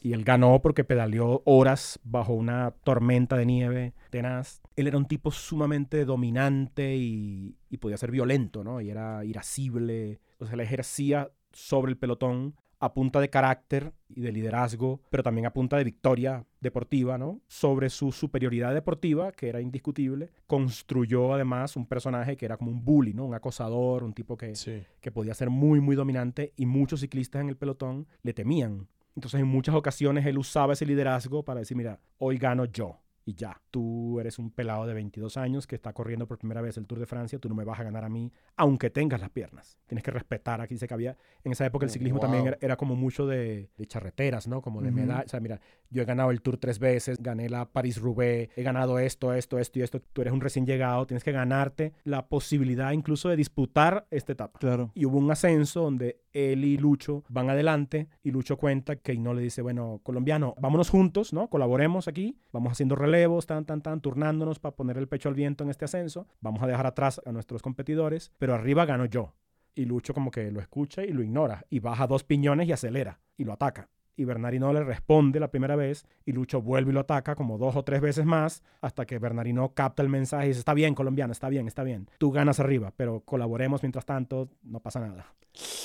Y él ganó porque pedaleó horas bajo una tormenta de nieve tenaz. Él era un tipo sumamente dominante y, y podía ser violento, ¿no? Y era irascible. O sea, le ejercía sobre el pelotón a punta de carácter y de liderazgo, pero también a punta de victoria deportiva, ¿no? Sobre su superioridad deportiva, que era indiscutible, construyó además un personaje que era como un bully, ¿no? Un acosador, un tipo que, Sí. que podía ser muy, muy dominante y muchos ciclistas en el pelotón le temían. Entonces en muchas ocasiones él usaba ese liderazgo para decir, mira, hoy gano yo. Y ya, tú eres un pelado de 22 años que está corriendo por primera vez el Tour de Francia, tú no me vas a ganar a mí, aunque tengas las piernas. Tienes que respetar, aquí dice que había, en esa época el ciclismo también wow. era, era como mucho de, de charreteras, ¿no? Como de Ujú. medallas. O sea, mira, yo he ganado el Tour tres veces, gané la Paris-Roubaix, he ganado esto, esto, esto y esto. Tú eres un recién llegado, tienes que ganarte la posibilidad incluso de disputar esta etapa. Claro. Y hubo un ascenso donde él y Lucho van adelante y Lucho cuenta que no le dice, bueno, colombiano, vámonos juntos, ¿no? Colaboremos aquí, vamos haciendo relevos, tan, tan, tan, turnándonos para poner el pecho al viento en este ascenso, vamos a dejar atrás a nuestros competidores, pero arriba gano yo. Y Lucho como que lo escucha y lo ignora y baja dos piñones y acelera y lo ataca. Y Bernardino le responde la primera vez y Lucho vuelve y lo ataca como dos o tres veces más hasta que Bernardino capta el mensaje y dice, está bien, colombiano, está bien, está bien. Tú ganas arriba, pero colaboremos mientras tanto, no pasa nada.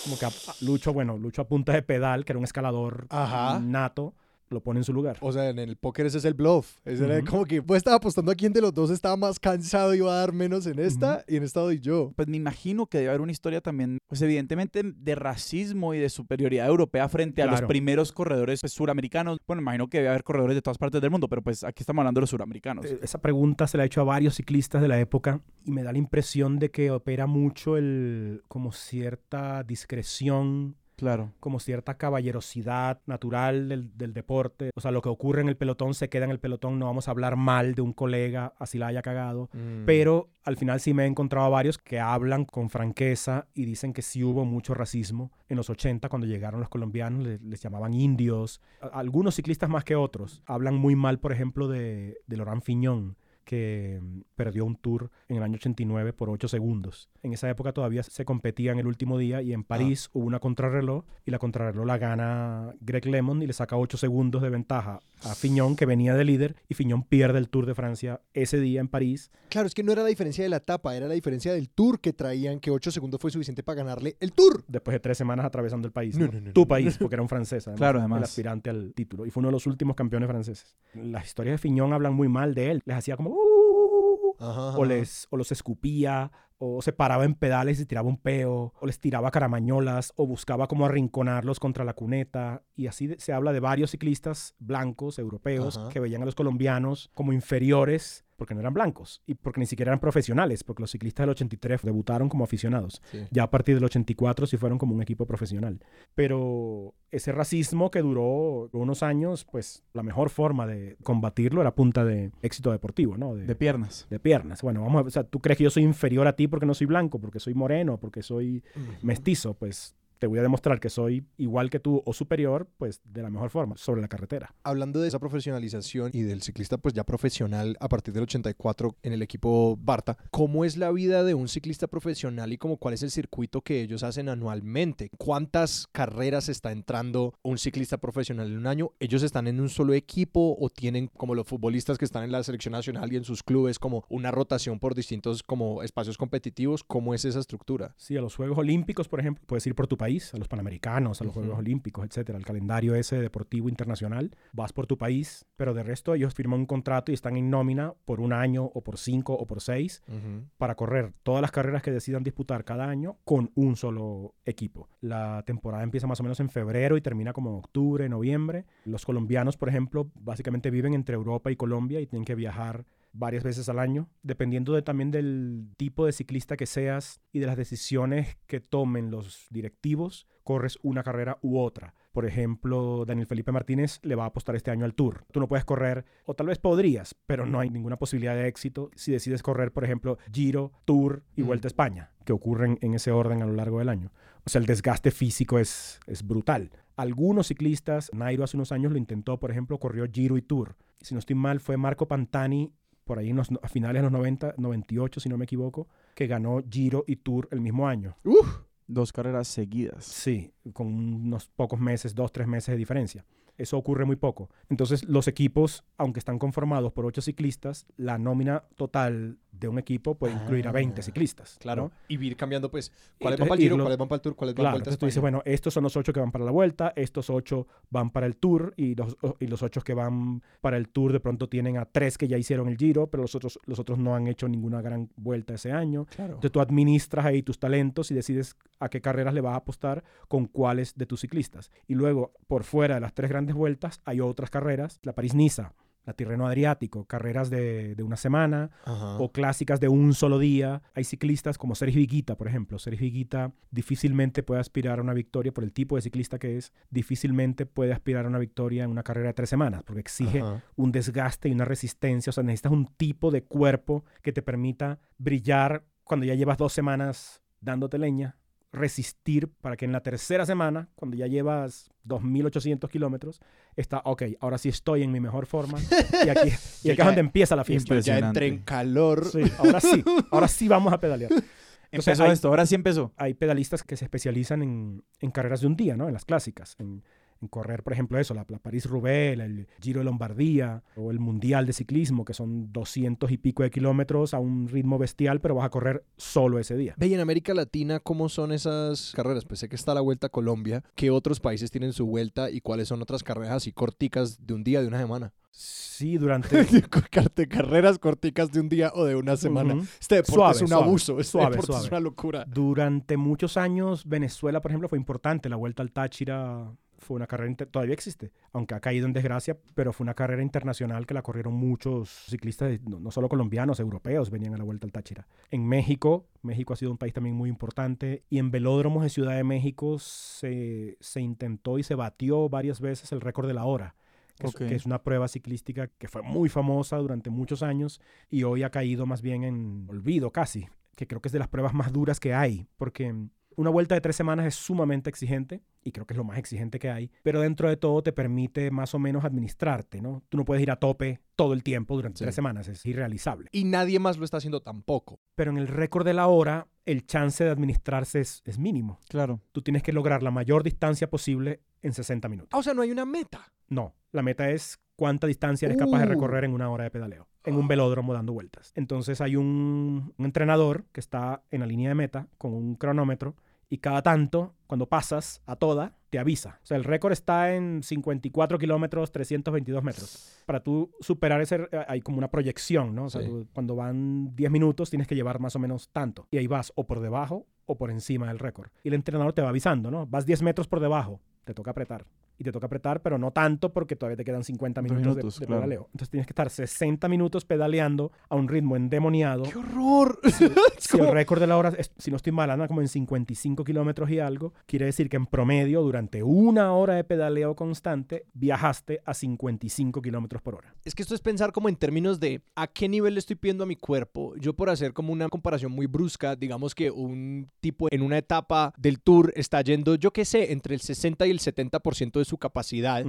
Como que a- a- Lucho, bueno, Lucho a punta de pedal, que era un escalador Ajá. nato, lo pone en su lugar. O sea, en el póker ese es el bluff. Ese era Ujú. como que pues estaba apostando a quién de los dos estaba más cansado y iba a dar menos en esta y en esta doy yo. Pues me imagino que debe haber una historia también, pues evidentemente de racismo y de superioridad europea frente a los primeros corredores pues, suramericanos. Bueno, me imagino que debe haber corredores de todas partes del mundo, pero pues aquí estamos hablando de los suramericanos. Eh, Esa pregunta se la ha hecho a varios ciclistas de la época y me da la impresión de que opera mucho el como cierta discreción Claro. como cierta caballerosidad natural del, del deporte. O sea, lo que ocurre en el pelotón se queda en el pelotón. No vamos a hablar mal de un colega, así la haya cagado. Mm. Pero al final sí me he encontrado a varios que hablan con franqueza y dicen que sí hubo mucho racismo. En los 80, cuando llegaron los colombianos, le- les, llamaban indios. A- algunos ciclistas más que otros hablan muy mal, por ejemplo, de, de Laurent Fignon, que mm, perdió un tour en el año 89 por 8 segundos. En esa época todavía se competía en el último día y en París hubo una contrarreloj y la contrarreloj la gana Greg Lemon y le saca 8 segundos de ventaja a Fiñón que venía de líder y Fiñón pierde el Tour de Francia ese día en París. Claro, es que no era la diferencia de la etapa, era la diferencia del tour que traían, que 8 segundos fue suficiente para ganarle el tour. Después de tres semanas atravesando el país. No, ¿no? no, no, tu país, porque era un francés, <laughs> además, Claro, además. el aspirante al título. Y fue uno de los últimos campeones franceses. Las historias de Fiñón hablan muy mal de él. Les hacía como... "Uh", Ajá, o, les, o los escupía, o se paraba en pedales y tiraba un peo, o les tiraba caramañolas, o buscaba como arrinconarlos contra la cuneta. Y así se habla de varios ciclistas blancos, europeos, Ajá. que veían a los colombianos como inferiores porque no eran blancos y porque ni siquiera eran profesionales, porque los ciclistas del 83 debutaron como aficionados. Sí. Ya a partir del 84 sí fueron como un equipo profesional. Pero ese racismo que duró unos años, pues la mejor forma de combatirlo era punta de éxito deportivo, ¿no? De piernas. de piernas. Bueno, vamos a, o sea, tú crees que yo soy inferior a ti porque no soy blanco, porque soy moreno, porque soy mestizo, pues te voy a demostrar que soy igual que tú o superior, pues de la mejor forma, sobre la carretera. Hablando de esa profesionalización y del ciclista pues ya profesional a partir del 84 en el equipo Barta, ¿cómo es la vida de un ciclista profesional y como cuál es el circuito que ellos hacen anualmente? ¿Cuántas carreras está entrando un ciclista profesional en un año? ¿Ellos están en un solo equipo o tienen como los futbolistas que están en la selección nacional y en sus clubes como una rotación por distintos como espacios competitivos? ¿Cómo es esa estructura? Sí, a los Juegos Olímpicos, por ejemplo, puedes ir por tu país, a los Panamericanos, a los Ujú. Juegos Olímpicos, etcétera, al calendario ese deportivo internacional, vas por tu país, pero de resto ellos firman un contrato y están en nómina por un año o por cinco o por seis para correr todas las carreras que decidan disputar cada año con un solo equipo. La temporada empieza más o menos en febrero y termina como en octubre, noviembre. Los colombianos, por ejemplo, básicamente viven entre Europa y Colombia y tienen que viajar varias veces al año, dependiendo de, también del tipo de ciclista que seas y de las decisiones que tomen los directivos, corres una carrera u otra. Por ejemplo, Daniel Felipe Martínez le va a apostar este año al Tour. Tú no puedes correr, o tal vez podrías, pero no hay ninguna posibilidad de éxito si decides correr, por ejemplo, Giro, Tour y. Vuelta a España, que ocurren en ese orden a lo largo del año. O sea, el desgaste físico es, es brutal. Algunos ciclistas, Nairo hace unos años lo intentó, por ejemplo, corrió Giro y Tour. Si no estoy mal, fue Marco Pantani, por ahí en los, a finales de los 90, 98, si no me equivoco, que ganó Giro y Tour el mismo año. Dos carreras seguidas. Sí, con unos pocos meses, dos, tres meses de diferencia. Eso ocurre muy poco. Entonces, los equipos, aunque están conformados por ocho ciclistas, la nómina total de un equipo puede incluir a 20 Ah, ciclistas. Claro. ¿no? Y ir cambiando, pues, ¿cuáles van para el Giro, cuáles van para el Tour, cuáles van Claro, para Vuelta a entonces tú dices, bueno, estos son los ocho que van para la vuelta, estos ocho van para el tour y los, y los ocho que van para el tour de pronto tienen a tres que ya hicieron el giro, pero los otros, los otros no han hecho ninguna gran vuelta ese año. Claro. Entonces tú administras ahí tus talentos y decides a qué carreras le vas a apostar con cuáles de tus ciclistas. Y luego, por fuera de las tres grandes vueltas, hay otras carreras, la París-Niza, la Tirreno Adriático, carreras de, de una semana, Ajá. o clásicas de un solo día. Hay ciclistas como Sergio Higuita, por ejemplo. Sergio Higuita difícilmente puede aspirar a una victoria por el tipo de ciclista que es. Difícilmente puede aspirar a una victoria en una carrera de tres semanas porque exige Ajá. un desgaste y una resistencia. O sea, necesitas un tipo de cuerpo que te permita brillar cuando ya llevas dos semanas dándote leña. Resistir para que en la tercera semana, cuando ya llevas 2.800 kilómetros, está, ok, ahora sí estoy en mi mejor forma. Y aquí, <laughs> y aquí es donde empieza la fiesta. Ya entré en calor. Sí, ahora sí, ahora sí vamos a pedalear. <laughs> Entonces, Empezó hay- esto, ahora sí empezó. Hay pedalistas que se especializan en, en carreras de un día, ¿no? En las clásicas, en, en correr, por ejemplo, eso, la, la París-Roubaix, el Giro de Lombardía o el Mundial de Ciclismo, que son 200 y pico de kilómetros a un ritmo bestial, pero vas a correr solo ese día. Ve, y en América Latina, ¿cómo son esas carreras? Pues sé que está la Vuelta a Colombia. ¿Qué otros países tienen su vuelta y cuáles son otras carreras así corticas de un día, de una semana? Sí, durante... <laughs> Carreras corticas de un día o de una semana. Ujú. Este deporte Suave, es un suave, abuso. Este suave, deporte es una locura. Durante muchos años, Venezuela, por ejemplo, fue importante. La Vuelta al Táchira fue una carrera, todavía existe, aunque ha caído en desgracia, pero fue una carrera internacional que la corrieron muchos ciclistas, no, no solo colombianos, europeos venían a la Vuelta al Táchira. En México, México ha sido un país también muy importante, y en velódromos de Ciudad de México se, se intentó y se batió varias veces el récord de la hora. Que, es- que es una prueba ciclística que fue muy famosa durante muchos años y hoy ha caído más bien en olvido casi, que creo que es de las pruebas más duras que hay, porque Una vuelta de tres semanas es sumamente exigente y creo que es lo más exigente que hay, pero dentro de todo te permite más o menos administrarte, ¿no? Tú no puedes ir a tope todo el tiempo durante Sí. tres semanas, es irrealizable. Y nadie más lo está haciendo tampoco. Pero en el récord de la hora, el chance de administrarse es, es mínimo. Claro. Tú tienes que lograr la mayor distancia posible en 60 minutos. Ah, o sea, no hay una meta. No, la meta es cuánta distancia eres capaz de Uh. recorrer en una hora de pedaleo, en un velódromo dando vueltas. Entonces hay un, un entrenador que está en la línea de meta con un cronómetro y cada tanto, cuando pasas a toda, te avisa. O sea, el récord está en 54 kilómetros, 322 metros. Para tú superar ese, eh, hay como una proyección, ¿no? O sea, Sí. tú- cuando van 10 minutos tienes que llevar más o menos tanto. Y ahí vas o por debajo o por encima del récord. Y el entrenador te va avisando, ¿no? Vas 10 metros por debajo, te toca apretar. Y te toca apretar, pero no tanto porque todavía te quedan 50 Dos minutos, minutos, de, de claro. pedaleo. Entonces tienes que estar 60 minutos pedaleando a un ritmo endemoniado. ¡Qué horror! <laughs> Es <laughs> Si el récord de la hora, es- si no estoy mal, anda como en 55 kilómetros y algo, quiere decir que en promedio, durante una hora de pedaleo constante, viajaste a 55 kilómetros por hora. Es que esto es pensar como en términos de a qué nivel le estoy pidiendo a mi cuerpo. Yo por hacer como una comparación muy brusca, digamos que un tipo en una etapa del tour está yendo, yo qué sé, entre el 60 y el 70% de su capacidad.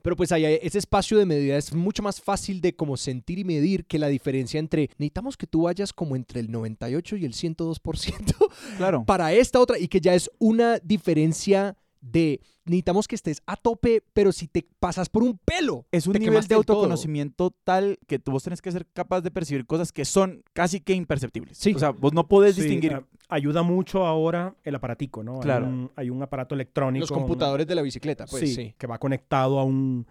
Pero pues ahí ese espacio de medida es mucho más fácil de como sentir y medir que la diferencia entre necesitamos que tú vayas como entre el 98 y el 102% Claro. <laughs> para esta otra y que ya es una diferencia de necesitamos que estés a tope, pero si te pasas por un pelo. Es un te nivel de todo. autoconocimiento tal que tú vos tenés que ser capaz de percibir cosas que son casi que imperceptibles. Sí. O sea, vos no podés Sí, distinguir. a- ayuda mucho ahora el aparatico, ¿no? Hay Claro. un- Hay un, aparato electrónico. Los computadores de la bicicleta, pues sí, sí. que va conectado a un...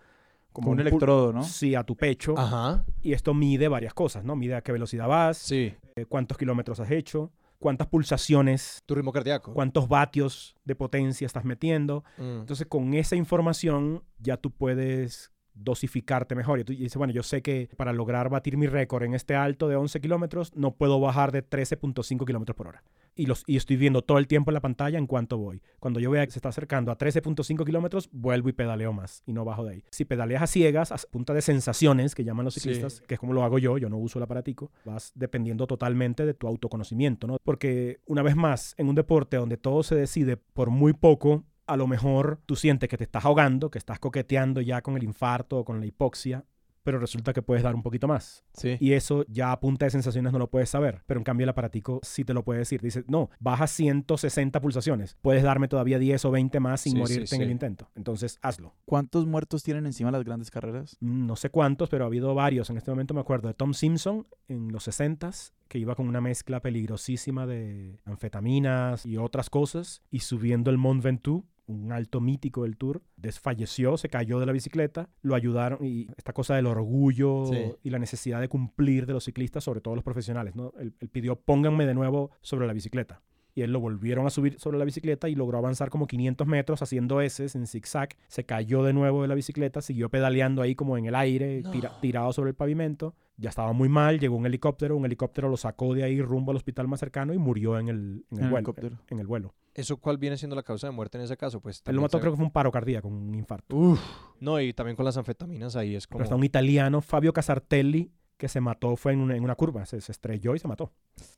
como un electrodo, ¿no? Sí, a tu pecho. Ajá. Y esto mide varias cosas, ¿no? Mide a qué velocidad vas, Sí. eh, cuántos kilómetros has hecho, cuántas pulsaciones, Tu ritmo cardíaco. cuántos vatios de potencia estás metiendo. Mm. Entonces, con esa información ya tú puedes dosificarte mejor. Y tú dices, bueno, yo sé que para lograr batir mi récord en este alto de 11 kilómetros, no puedo bajar de 13.5 kilómetros por hora. Y, los, y estoy viendo todo el tiempo en la pantalla en cuánto voy. Cuando yo vea que se está acercando a 13.5 kilómetros, vuelvo y pedaleo más y no bajo de ahí. Si pedaleas a ciegas, a punta de sensaciones, que llaman los Sí. ciclistas, que es como lo hago yo, yo no uso el aparatico, vas dependiendo totalmente de tu autoconocimiento, ¿no? Porque una vez más, en un deporte donde todo se decide por muy poco, a lo mejor tú sientes que te estás ahogando, que estás coqueteando ya con el infarto o con la hipoxia, pero resulta que puedes dar un poquito más. Sí. Y eso ya a punta de sensaciones no lo puedes saber, pero en cambio el aparatico sí te lo puede decir. Dice, no, baja 160 pulsaciones, puedes darme todavía 10 o 20 más sin Sí, sí, morirte en el intento. Entonces, hazlo. ¿Cuántos muertos tienen encima las grandes carreras? Mm, No sé cuántos, pero ha habido varios. En este momento me acuerdo de Tom Simpson en los 60s, que iba con una mezcla peligrosísima de anfetaminas y otras cosas, y subiendo el Mont Ventoux, un alto mítico del tour, desfalleció, se cayó de la bicicleta, lo ayudaron y esta cosa del orgullo Sí. y la necesidad de cumplir de los ciclistas, sobre todo los profesionales, ¿no? Él, él pidió pónganme de nuevo sobre la bicicleta. Y él lo volvieron a subir sobre la bicicleta y logró avanzar como 500 metros haciendo S en zigzag. Se cayó de nuevo de la bicicleta, siguió pedaleando ahí como en el aire, No. tira- tirado sobre el pavimento. Ya estaba muy mal, llegó un helicóptero, un helicóptero lo sacó de ahí rumbo al hospital más cercano y murió en el, en el En el vuelo. En el vuelo. ¿Eso cuál viene siendo la causa de muerte en ese caso? Pues Él lo mató, se- creo que fue un paro cardíaco, un infarto. Uf. No, y también con las anfetaminas ahí es Pero como... hasta un italiano, Fabio Casartelli, que se mató, fue en una, en una curva, se, se estrelló y se mató.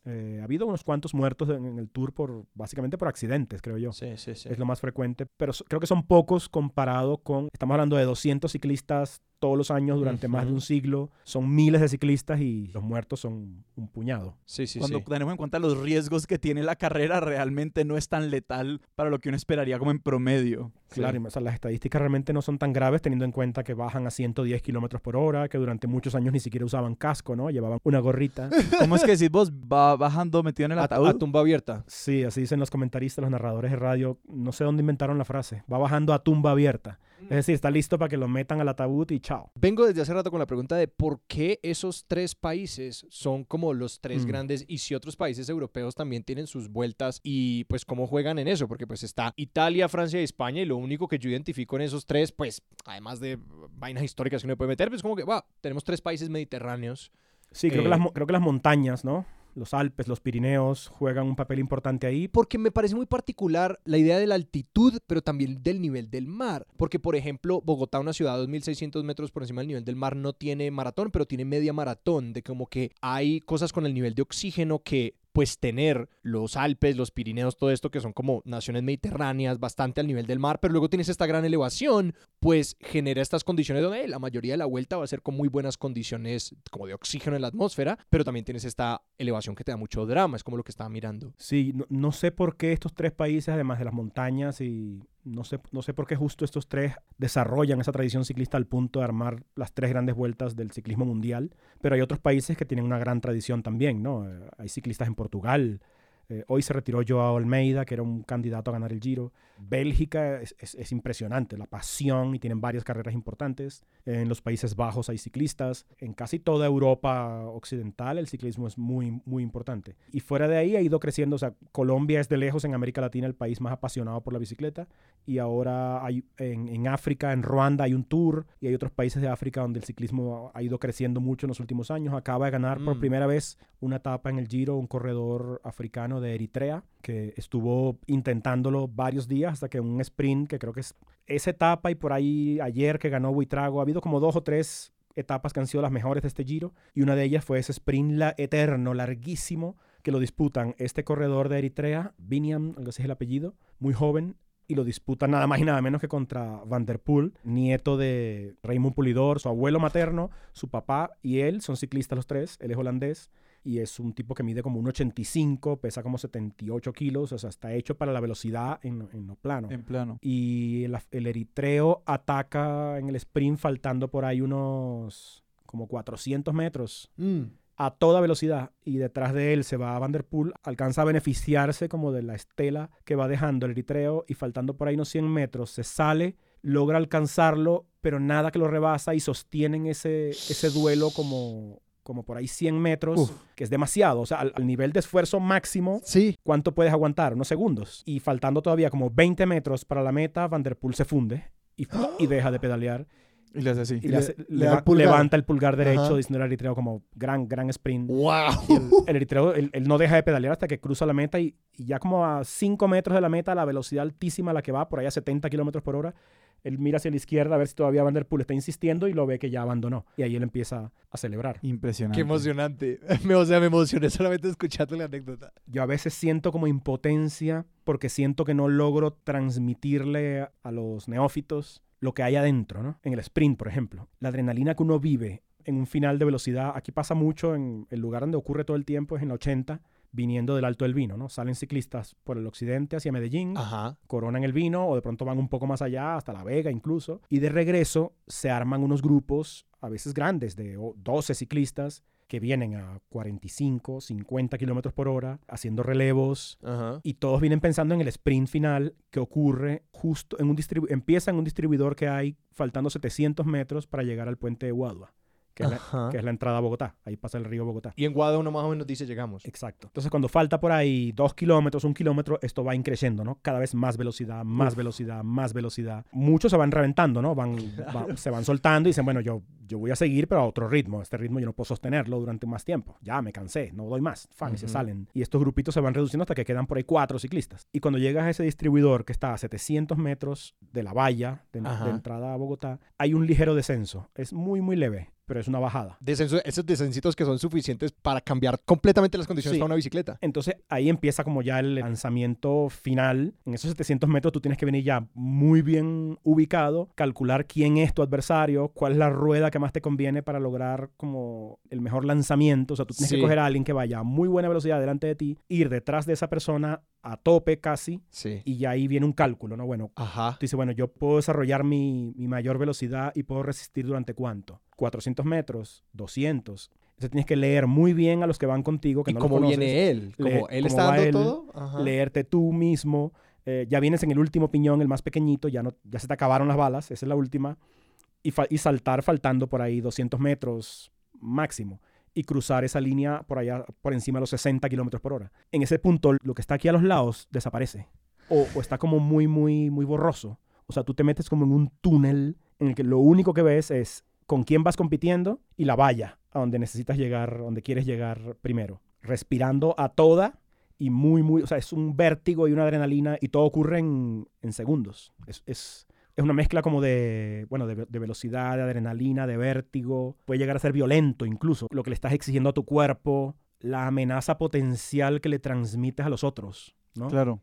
Eh, ha habido unos cuantos muertos en, en el tour por, básicamente por accidentes, creo yo. Sí, sí, sí. es lo más frecuente, pero so- creo que son pocos comparado con, estamos hablando de 200 ciclistas todos los años durante más de un siglo, son miles de ciclistas y los muertos son un puñado. Sí, sí, Cuando sí. tenemos en cuenta los riesgos que tiene la carrera, realmente no es tan letal para lo que uno esperaría como en promedio. Claro, y, o sea, las estadísticas realmente no son tan graves teniendo en cuenta que bajan a 110 kilómetros por hora, que durante muchos años ni siquiera usaban casco, ¿no? Llevaban una gorrita. <laughs> ¿Cómo es que decís vos? ¿Va bajando metido en el A, ataúd? a tumba abierta. Sí, así dicen los comentaristas, los narradores de radio. No sé dónde inventaron la frase. Va bajando a tumba abierta. Es decir, está listo para que lo metan al ataúd y chao. Vengo desde hace rato con la pregunta de por qué esos tres países son como los tres Mm. grandes y si otros países europeos también tienen sus vueltas y pues cómo juegan en eso, porque pues está Italia, Francia y España y lo único que yo identifico en esos tres, pues además de vainas históricas que uno puede meter, pues como que, va, tenemos tres países mediterráneos. Sí, creo, Eh, que las, mo- creo que las montañas, ¿no? Los Alpes, los Pirineos juegan un papel importante ahí. Porque me parece muy particular la idea de la altitud, pero también del nivel del mar. Porque, por ejemplo, Bogotá, una ciudad a 2.600 metros por encima del nivel del mar, no tiene maratón, pero tiene media maratón. De como que hay cosas con el nivel de oxígeno que pues tener los Alpes, los Pirineos, todo esto que son como naciones mediterráneas, bastante al nivel del mar, pero luego tienes esta gran elevación, pues genera estas condiciones donde la mayoría de la vuelta va a ser con muy buenas condiciones como de oxígeno en la atmósfera, pero también tienes esta elevación que te da mucho drama, es como lo que estaba mirando. Sí, no, no sé por qué estos tres países, además de las montañas y no sé, no sé por qué justo estos tres desarrollan esa tradición ciclista al punto de armar las tres grandes vueltas del ciclismo mundial, pero hay otros países que tienen una gran tradición también, ¿no? Eh, Hay ciclistas en Portugal, eh, hoy se retiró Joao Almeida, que era un candidato a ganar el Giro. Bélgica es, es- es impresionante, la pasión, y tienen varias carreras importantes. En los Países Bajos hay ciclistas. En casi toda Europa occidental el ciclismo es muy, muy importante. Y fuera de ahí ha ido creciendo. O sea, Colombia es de lejos en América Latina el país más apasionado por la bicicleta. Y ahora hay en, en África, en Ruanda hay un tour. Y hay otros países de África donde el ciclismo ha ido creciendo mucho en los últimos años. Acaba de ganar por Mm. primera vez una etapa en el Giro un corredor africano de Eritrea que estuvo intentándolo varios días hasta que un sprint, que creo que es esa etapa y por ahí ayer que ganó Buitrago, ha habido como dos o tres etapas que han sido las mejores de este Giro y una de ellas fue ese sprint la- eterno, larguísimo, que lo disputan este corredor de Eritrea, Biniam, algo así es el apellido, muy joven, y lo disputan nada más y nada menos que contra Van der Poel, nieto de Raymond Pulidor, su abuelo materno, su papá y él son ciclistas los tres, él es holandés y es un tipo que mide como 1,85, pesa como 78 kilos, o sea, está hecho para la velocidad en, en lo plano. En plano. Y el, eritreo ataca en el sprint faltando por ahí unos como 400 metros a toda velocidad y detrás de él se va Van der Poel, alcanza a beneficiarse como de la estela que va dejando el eritreo y faltando por ahí unos 100 metros se sale, logra alcanzarlo, pero nada que lo rebasa y sostienen ese, ese duelo como, como por ahí 100 metros, Uf. que es demasiado, o sea, al, al nivel de esfuerzo máximo. Sí. ¿Cuánto puedes aguantar? Unos segundos. Y faltando todavía como 20 metros para la meta, Van der Poel se funde y, y <gasps> deja de pedalear. Y le hace así. Y le le- hace- le el pulgar. levanta el pulgar derecho, Ajá. diciendo al eritreo como gran, gran sprint. ¡Wow! Y el, el eritreo, él, él no deja de pedalear hasta que cruza la meta y, y ya como a 5 metros de la meta, la velocidad altísima a la que va, por ahí a 70 kilómetros por hora, él mira hacia la izquierda a ver si todavía Van der Poel está insistiendo y lo ve que ya abandonó. Y ahí él empieza a celebrar. Impresionante. Qué emocionante. <laughs> Me, o sea, me emocioné solamente escuchando la anécdota. Yo a veces siento como impotencia porque siento que no logro transmitirle a- a los neófitos lo que hay adentro, ¿no? En el sprint, por ejemplo. La adrenalina que uno vive en un final de velocidad, aquí pasa mucho en el lugar donde ocurre todo el tiempo, es en la 80, viniendo del Alto del Vino, ¿no? Salen ciclistas por el occidente hacia Medellín, Ajá. coronan el vino o de pronto van un poco más allá, hasta La Vega incluso, y de regreso se arman unos grupos, a veces grandes, de o- 12 ciclistas que vienen a 45, 50 kilómetros por hora, haciendo relevos, Ajá. y todos vienen pensando en el sprint final que ocurre justo en un distribu- empieza en un distribuidor que hay faltando 700 metros para llegar al puente de Guadua, que es, la, Ajá. que es la entrada a Bogotá, ahí pasa el río Bogotá. Y en Guada uno más o menos dice llegamos. Exacto. Entonces, cuando falta por ahí dos kilómetros, un kilómetro, esto va increciendo, ¿no? Cada vez más velocidad, más Uf. velocidad, más velocidad. Muchos se van reventando, ¿no? Van, va- <laughs> se van soltando y dicen, bueno, yo, yo voy a seguir, pero a otro ritmo. Este ritmo yo no puedo sostenerlo durante más tiempo. Ya me cansé, no doy más. Fan, y se Ujú. salen. Y estos grupitos se van reduciendo hasta que quedan por ahí cuatro ciclistas. Y cuando llegas a ese distribuidor que está a 700 metros de la valla de, de entrada a Bogotá, hay un ligero descenso. Es muy, muy leve, pero es una bajada. Descenso- esos descensitos que son suficientes para cambiar completamente las condiciones Sí. para una bicicleta. Entonces ahí empieza como ya el lanzamiento final. En esos 700 metros tú tienes que venir ya muy bien ubicado, calcular quién es tu adversario, cuál es la rueda que más te conviene para lograr como el mejor lanzamiento. O sea, tú tienes Sí. que coger a alguien que vaya a muy buena velocidad delante de ti, ir detrás de esa persona a tope casi, Sí. y ya ahí viene un cálculo, ¿no? Bueno, Ajá. Tú dices, bueno, yo puedo desarrollar mi, mi mayor velocidad y puedo resistir durante cuánto? 400 metros, 200. Entonces tienes que leer muy bien a los que van contigo, que ¿Y no cómo viene él? Le- ¿Cómo él cómo está dando él, todo? Ajá. leerte tú mismo. eh, ya vienes en el último piñón, el más pequeñito, ya, no, ya se te acabaron las balas, esa es la última. Y, saltar faltando por ahí 200 metros máximo. Y cruzar esa línea por allá, por encima de los 60 kilómetros por hora. En ese punto, lo que está aquí a los lados desaparece. O, o está como muy, muy, muy borroso. O sea, tú te metes como en un túnel en el que lo único que ves es con quién vas compitiendo y la valla a donde necesitas llegar, donde quieres llegar primero. Respirando a toda y muy, muy, o sea, es un vértigo y una adrenalina y todo ocurre en, en segundos. Es, es, es una mezcla como de, bueno, de, ve- de velocidad, de adrenalina, de vértigo. Puede llegar a ser violento incluso. Lo que le estás exigiendo a tu cuerpo la amenaza potencial que le transmites a los otros, ¿no? Claro,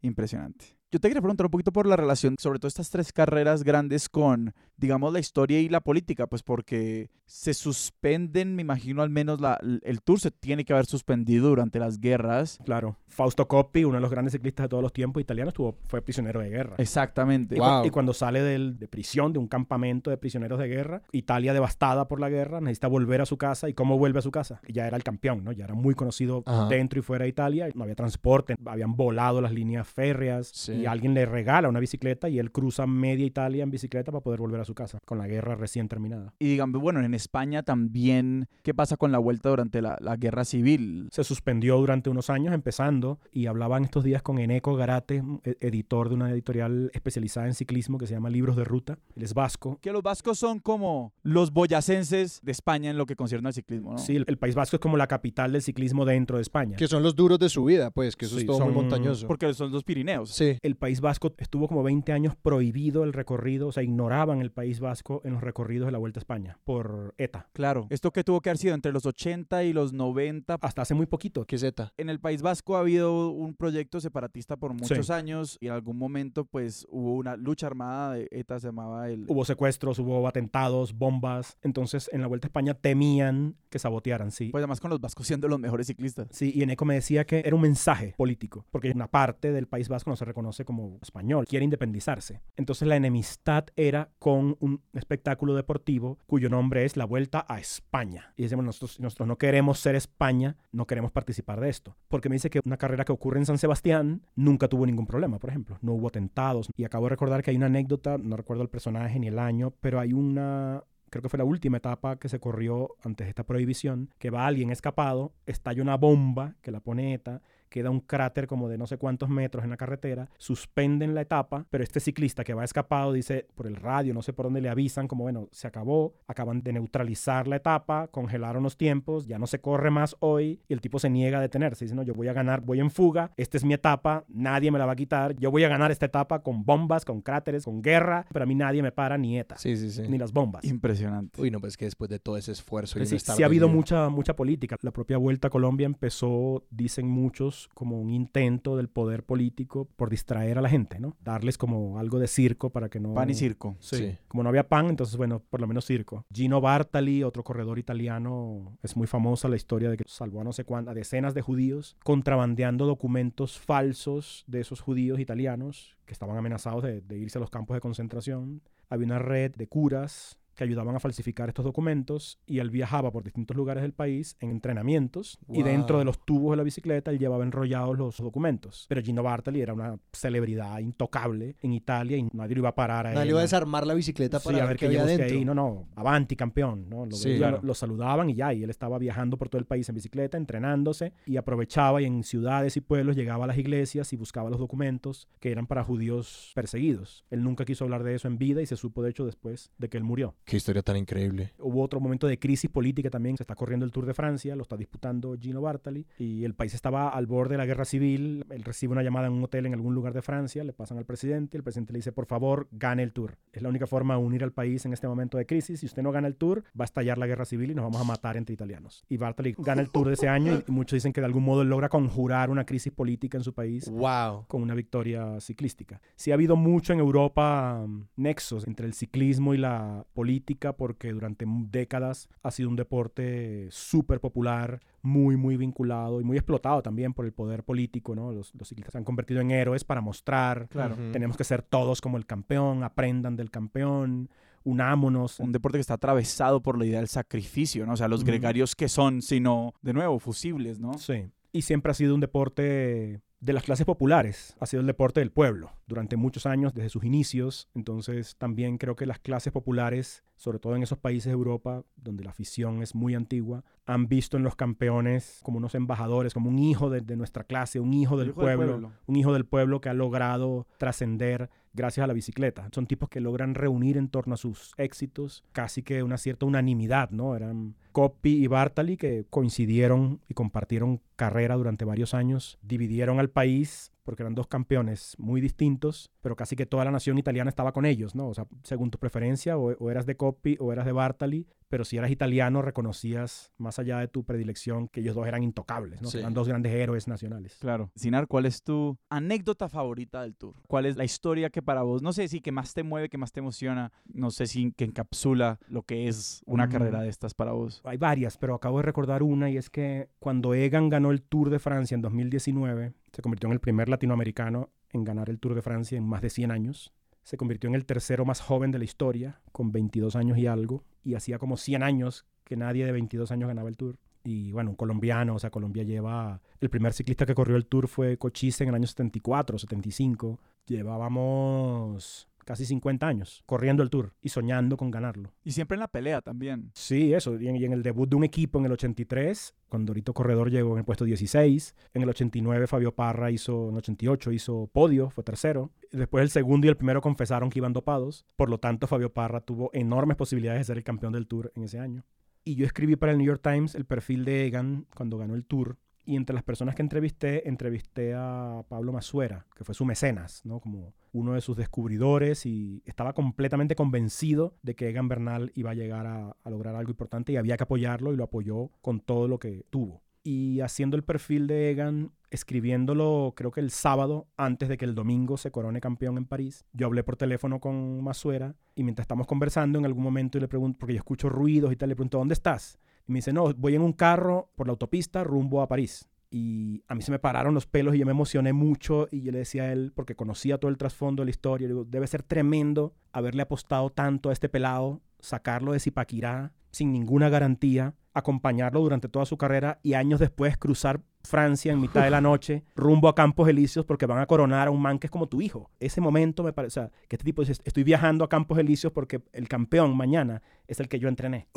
impresionante. Yo te quería preguntar un poquito por la relación, sobre todo estas tres carreras grandes con, digamos, la historia y la política, pues porque se suspenden, me imagino al menos la, el tour se tiene que haber suspendido durante las guerras. Claro. Fausto Coppi, uno de los grandes ciclistas de todos los tiempos italianos, estuvo, fue prisionero de guerra. Exactamente. Y, cu- Wow. y cuando sale del- de prisión, de un campamento de prisioneros de guerra, Italia devastada por la guerra, necesita volver a su casa. ¿Y cómo vuelve a su casa? Ya era el campeón, ¿no? Ya era muy conocido Ajá. dentro y fuera de Italia. No había transporte, habían volado las líneas férreas. Sí. Y alguien le regala una bicicleta y él cruza media Italia en bicicleta para poder volver a su casa, con la guerra recién terminada. Y digamos, bueno, en España también, ¿qué pasa con la vuelta durante la, la guerra civil? Se suspendió durante unos años empezando y hablaban estos días con Eneco Garate, e- editor de una editorial especializada en ciclismo que se llama Libros de Ruta. Él es vasco. Que los vascos son como los boyacenses de España en lo que concierne al ciclismo, ¿no? Sí, el, el País Vasco es como la capital del ciclismo dentro de España. Que son los duros de su vida, pues, que eso Sí, es todo son- muy montañoso. Porque son los Pirineos. Sí. El País Vasco estuvo como 20 años prohibido el recorrido, o sea, ignoraban el País Vasco en los recorridos de la Vuelta a España por ETA. Claro. Esto que tuvo que haber sido entre los 80 y los 90. Hasta hace muy poquito. ¿Qué Z? En el País Vasco ha habido un proyecto separatista por muchos Sí. años y en algún momento pues hubo una lucha armada de ETA, se llamaba el... Hubo secuestros, hubo atentados, bombas. Entonces, en la Vuelta a España temían que sabotearan, sí. Pues además con los vascos siendo los mejores ciclistas. Sí, y Eneco me decía que era un mensaje político, porque una parte del País Vasco no se reconoce como español, quiere independizarse. Entonces la enemistad era con un espectáculo deportivo cuyo nombre es la Vuelta a España. Y decimos, nosotros, nosotros no queremos ser España, no queremos participar de esto. Porque me dice que una carrera que ocurre en San Sebastián nunca tuvo ningún problema, por ejemplo. No hubo atentados. Y acabo de recordar que hay una anécdota, no recuerdo el personaje ni el año, pero hay una creo que fue la última etapa que se corrió antes de esta prohibición, que va alguien escapado, estalla una bomba que la pone ETA, queda un cráter como de no sé cuántos metros en la carretera, suspenden la etapa, pero este ciclista que va escapado dice por el radio, no sé por dónde le avisan, como bueno, se acabó, acaban de neutralizar la etapa, congelaron los tiempos, ya no se corre más hoy, y el tipo se niega a detenerse, dice, no, yo voy a ganar, voy en fuga, esta es mi etapa, nadie me la va a quitar, yo voy a ganar esta etapa con bombas, con cráteres, con guerra, pero a mí nadie me para ni ETA, Sí, sí, sí. ni las bombas. Impresionante. Uy, no, pues que después de todo ese esfuerzo y Sí, sí ha habido mucha, mucha política. La propia Vuelta a Colombia empezó, dicen muchos, como un intento del poder político por distraer a la gente, ¿no? Darles como algo de circo para que no... Pan y circo. Sí. Sí. Como no había pan, entonces, bueno, por lo menos circo. Gino Bartali, otro corredor italiano, es muy famosa la historia de que salvó a no sé cuántas, a decenas de judíos, contrabandeando documentos falsos de esos judíos italianos que estaban amenazados de, de irse a los campos de concentración. Había una red de curas que ayudaban a falsificar estos documentos y él viajaba por distintos lugares del país en entrenamientos y dentro de los tubos de la bicicleta él llevaba enrollados los documentos. Pero Gino Bartali era una celebridad intocable en Italia y nadie lo iba a parar a Nadie él. iba a desarmar la bicicleta para Sí, a ver ver qué había dentro. ahí. No, no, avanti campeón, ¿no? Lo, Sí, veían, claro. lo saludaban y ya, y él estaba viajando por todo el país en bicicleta, entrenándose, y aprovechaba y en ciudades y pueblos llegaba a las iglesias y buscaba los documentos que eran para judíos perseguidos. Él nunca quiso hablar de eso en vida y se supo de hecho después de que él murió. Qué historia tan increíble. Hubo otro momento de crisis política también, se está corriendo el Tour de Francia, lo está disputando Gino Bartali, y el país estaba al borde de la guerra civil, él recibe una llamada en un hotel en algún lugar de Francia, le pasan al presidente, el presidente le dice, por favor, gane el Tour. Es la única forma de unir al país en este momento de crisis, si usted no gana el Tour, va a estallar la guerra civil y nos vamos a matar entre italianos. Y Bartali gana el Tour de ese año y muchos dicen que de algún modo él logra conjurar una crisis política en su país Wow. con una victoria ciclística. Sí ha habido mucho en Europa um, nexos entre el ciclismo y la política porque durante décadas ha sido un deporte súper popular, muy, muy vinculado y muy explotado también por el poder político, ¿no? Los, los ciclistas se han convertido en héroes para mostrar, Claro. Tenemos que ser todos como el campeón, aprendan del campeón, unámonos. Un deporte que está atravesado por la idea del sacrificio, ¿no? O sea, los gregarios que son, sino, de nuevo, fusibles, ¿no? Sí. Y siempre ha sido un deporte de las clases populares, ha sido el deporte del pueblo durante muchos años, desde sus inicios. Entonces también creo que las clases populares, sobre todo en esos países de Europa donde la afición es muy antigua, han visto en los campeones como unos embajadores, como un hijo de, de nuestra clase, un hijo del Hijo del pueblo, pueblo. un hijo del pueblo que ha logrado trascender gracias a la bicicleta. Son tipos que logran reunir en torno a sus éxitos casi que una cierta unanimidad, ¿no? Eran Coppi y Bartali que coincidieron y compartieron carrera durante varios años, dividieron al país porque eran dos campeones muy distintos, pero casi que toda la nación italiana estaba con ellos, ¿no? O sea, según tu preferencia, o, o eras de Coppi o eras de Bartali, pero si eras italiano reconocías, más allá de tu predilección, que ellos dos eran intocables, ¿no? Sí. Eran dos grandes héroes nacionales. Claro. Sinar, ¿cuál es tu anécdota favorita del tour? ¿Cuál es la historia que para vos, no sé si que más te mueve, que más te emociona, no sé si que encapsula lo que es una Mm. carrera de estas para vos? Hay varias, pero acabo de recordar una y es que cuando Egan ganó el Tour de Francia en 2019, se convirtió en el primer latinoamericano en ganar el Tour de Francia en más de 100 años. Se convirtió en el tercero más joven de la historia, con 22 años y algo, y hacía como 100 años que nadie de 22 años ganaba el Tour. Y bueno, un colombiano, o sea, Colombia lleva... El primer ciclista que corrió el Tour fue Cochise en el año 74, 75. Llevábamos casi 50 años corriendo el Tour y soñando con ganarlo. Y siempre en la pelea también. Sí, eso. Y en, y en el debut de un equipo en el 83, cuando Dorito Corredor llegó en el puesto 16. En el 89 Fabio Parra hizo, en el 88 hizo podio, fue tercero. Después el segundo y el primero confesaron que iban dopados. Por lo tanto, Fabio Parra tuvo enormes posibilidades de ser el campeón del Tour en ese año. Y yo escribí para el New York Times el perfil de Egan cuando ganó el Tour. Y entre las personas que entrevisté, entrevisté a Pablo Masuera, que fue su mecenas, ¿no? Como uno de sus descubridores y estaba completamente convencido de que Egan Bernal iba a llegar a, lograr algo importante y había que apoyarlo y lo apoyó con todo lo que tuvo. Y haciendo el perfil de Egan, escribiéndolo creo que el sábado, antes de que el domingo se corone campeón en París, yo hablé por teléfono con Masuera y mientras estamos conversando en algún momento le pregunto, porque yo escucho ruidos y tal, le pregunto, ¿dónde estás? Y me dice, no, voy en un carro por la autopista rumbo a París. Y a mí se me pararon los pelos y yo me emocioné mucho y yo le decía a él, porque conocía todo el trasfondo de la historia, digo, debe ser tremendo haberle apostado tanto a este pelado, sacarlo de Zipaquirá sin ninguna garantía, acompañarlo durante toda su carrera y años después cruzar Francia en mitad de la noche <laughs> rumbo a Campos Elíseos porque van a coronar a un man que es como tu hijo. Ese momento me parece, o sea, que este tipo dice, estoy viajando a Campos Elíseos porque el campeón mañana es el que yo entrené,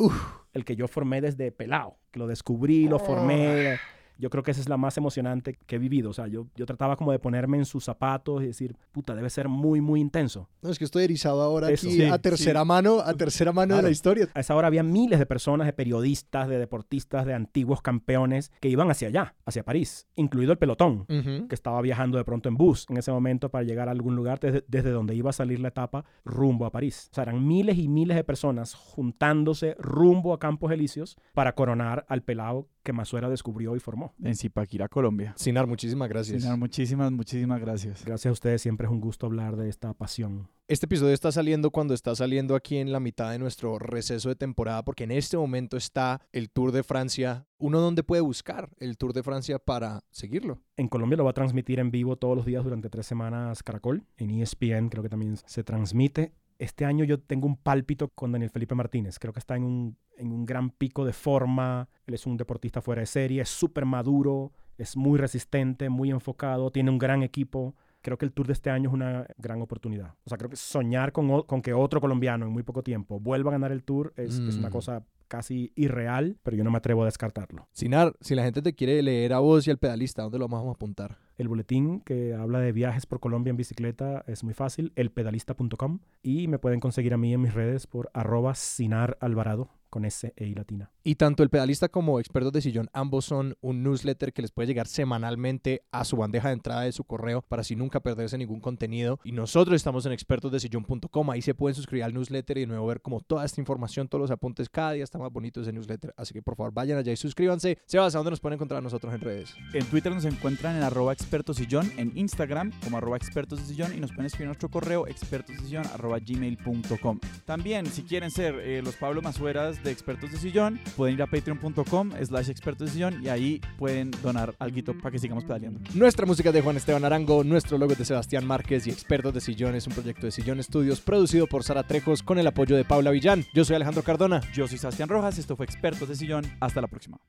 el que yo formé desde pelado, que lo descubrí, lo formé. Yo creo que esa es la más emocionante que he vivido. O sea, yo, yo trataba como de ponerme en sus zapatos y decir, puta, debe ser muy, muy intenso. No, es que estoy erizado ahora Eso, aquí sí, a tercera sí. mano, a tercera mano de la historia. A esa hora había miles de personas, de periodistas, de deportistas, de antiguos campeones que iban hacia allá, hacia París, incluido el pelotón, que estaba viajando de pronto en bus en ese momento para llegar a algún lugar desde, desde donde iba a salir la etapa rumbo a París. O sea, eran miles y miles de personas juntándose rumbo a Campos Elíseos para coronar al pelado que Masuera descubrió y formó. En Zipaquirá, Colombia. Sinar, muchísimas gracias. Sinar, muchísimas, muchísimas gracias. Gracias a ustedes, siempre es un gusto hablar de esta pasión. Este episodio está saliendo cuando está saliendo aquí en la mitad de nuestro receso de temporada, porque en este momento está el Tour de Francia. Uno donde puede buscar el Tour de Francia para seguirlo. En Colombia lo va a transmitir en vivo todos los días durante tres semanas Caracol. En ESPN creo que también se transmite. Este año yo tengo un pálpito con Daniel Felipe Martínez. Creo que está en un, en un gran pico de forma. Él es un deportista fuera de serie, es súper maduro, es muy resistente, muy enfocado, tiene un gran equipo. Creo que el Tour de este año es una gran oportunidad. O sea, creo que soñar con, con que otro colombiano en muy poco tiempo vuelva a ganar el Tour es, es una Mm. cosa casi irreal, pero yo no me atrevo a descartarlo. Sinar, si la gente te quiere leer a vos y al pedalista, ¿dónde lo vamos a apuntar? El boletín que habla de viajes por Colombia en bicicleta es muy fácil, elpedalista.com y me pueden conseguir a mí en mis redes por arroba Sinar Alvarado con S e I latina. Y tanto el pedalista como expertos de sillón, ambos son un newsletter que les puede llegar semanalmente a su bandeja de entrada de su correo para así nunca perderse ningún contenido. Y nosotros estamos en expertosdesillón.com, ahí se pueden suscribir al newsletter y de nuevo ver como toda esta información, todos los apuntes, cada día está más bonito ese newsletter. Así que por favor vayan allá y suscríbanse. Sebas, ¿a dónde nos pueden encontrar a nosotros en redes? En Twitter nos encuentran en arroba expertosillón, en Instagram como arroba expertosdesillón y nos pueden escribir nuestro correo expertosdesillón arroba gmail.com. También, si quieren ser eh, los Pablo Masueras de Expertos de Sillón, pueden ir a patreon.com slash expertos de sillón y ahí pueden donar algo para que sigamos pedaleando. Nuestra música es de Juan Esteban Arango, nuestro logo es de Sebastián Márquez y Expertos de Sillón es un proyecto de Sillón Estudios producido por Sara Trejos con el apoyo de Paula Villán. Yo soy Alejandro Cardona. Yo soy Sebastián Rojas, esto fue Expertos de Sillón, hasta la próxima.